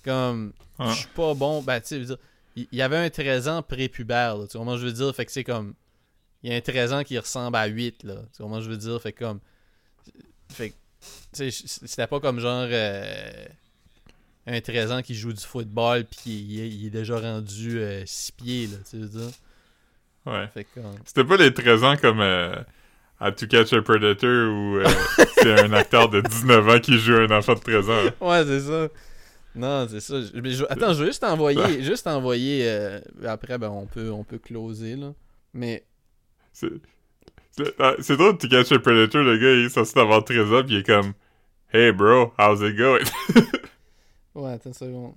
Comme. Je suis pas bon. Ben, tu sais, je veux dire, il y avait un 13 ans prépubère, là, tu vois comment je veux dire? Fait que c'est comme. Il y a un 13 ans qui ressemble à 8, là. Tu vois comment je veux dire? Fait que comme. Fait que. C'était pas comme genre. euh, un 13 ans qui joue du football puis il, est- il est déjà rendu 6 pieds, là. Tu veux dire? Ouais. Comme- C'était pas les 13 ans comme euh, à To Catch a Predator où euh, c'est un acteur de 19 ans qui joue un enfant de 13 ans. Ouais, c'est ça. Non, c'est ça. Je- je- attends, je vais juste envoyer. juste envoyer. euh, après, ben, on peut, on peut closer, là. Mais. C'est c'est- ah, drôle, To Catch a Predator, le gars, il est censé avoir 13 ans pis il est comme Hey bro, how's it going? Ouais, attends une seconde.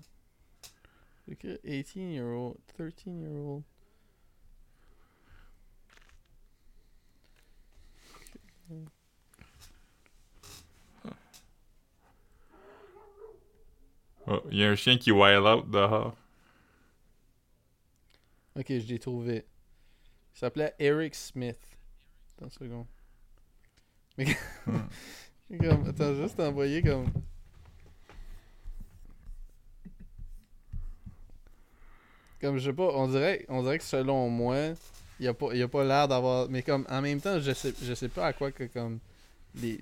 Fait que 18 year old, 13 year old. Oh, il y a un chien qui wild out dehors. Ok, je l'ai trouvé. Il s'appelait Eric Smith. Attends une seconde. Mais comme, attends, juste envoyer comme. Comme je sais pas, on dirait, on dirait que selon moi, il a pas, il a pas l'air d'avoir. Mais comme en même temps, je sais, je sais pas à quoi que comme les.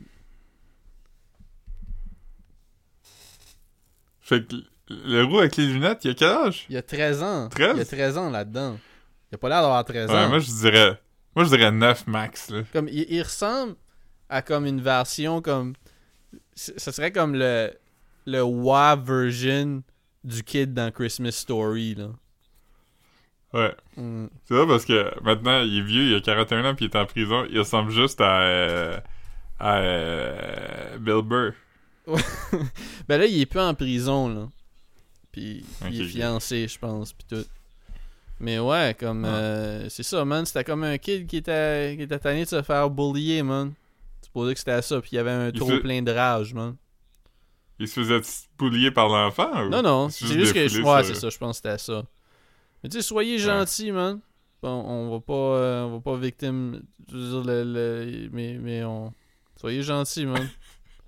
Fait que le roux avec les lunettes, il a quel âge? Il a 13 ans. 13? Il a 13 ans là-dedans. Il a pas l'air d'avoir 13 Ouais, ans. moi je dirais. Moi je dirais 9 max, là. Comme il, il ressemble à comme une version comme ce serait comme le le WA version du kid dans Christmas Story là. Ouais. Mm. C'est ça parce que maintenant il est vieux, il a 41 ans puis il est en prison. Il ressemble juste à. euh, à. euh, Bill Burr. Ben là il est plus en prison là. Puis il est fiancé je pense puis tout. Mais ouais comme Ah. euh, c'est ça man, c'était comme un kid qui était qui était tanné de se faire bullier man. C'est supposé que c'était ça puis il y avait un Il trop fait- plein de rage man. Il se faisait boulier par l'enfant ou? Non, non, c'est juste que. défoulé Ouais, c'est ça, je pense que c'était ça. Mais tu sais, soyez gentils, man. On, on va pas. euh, on va pas victime. Je veux dire, le, le- mais, mais on. Soyez gentils, man.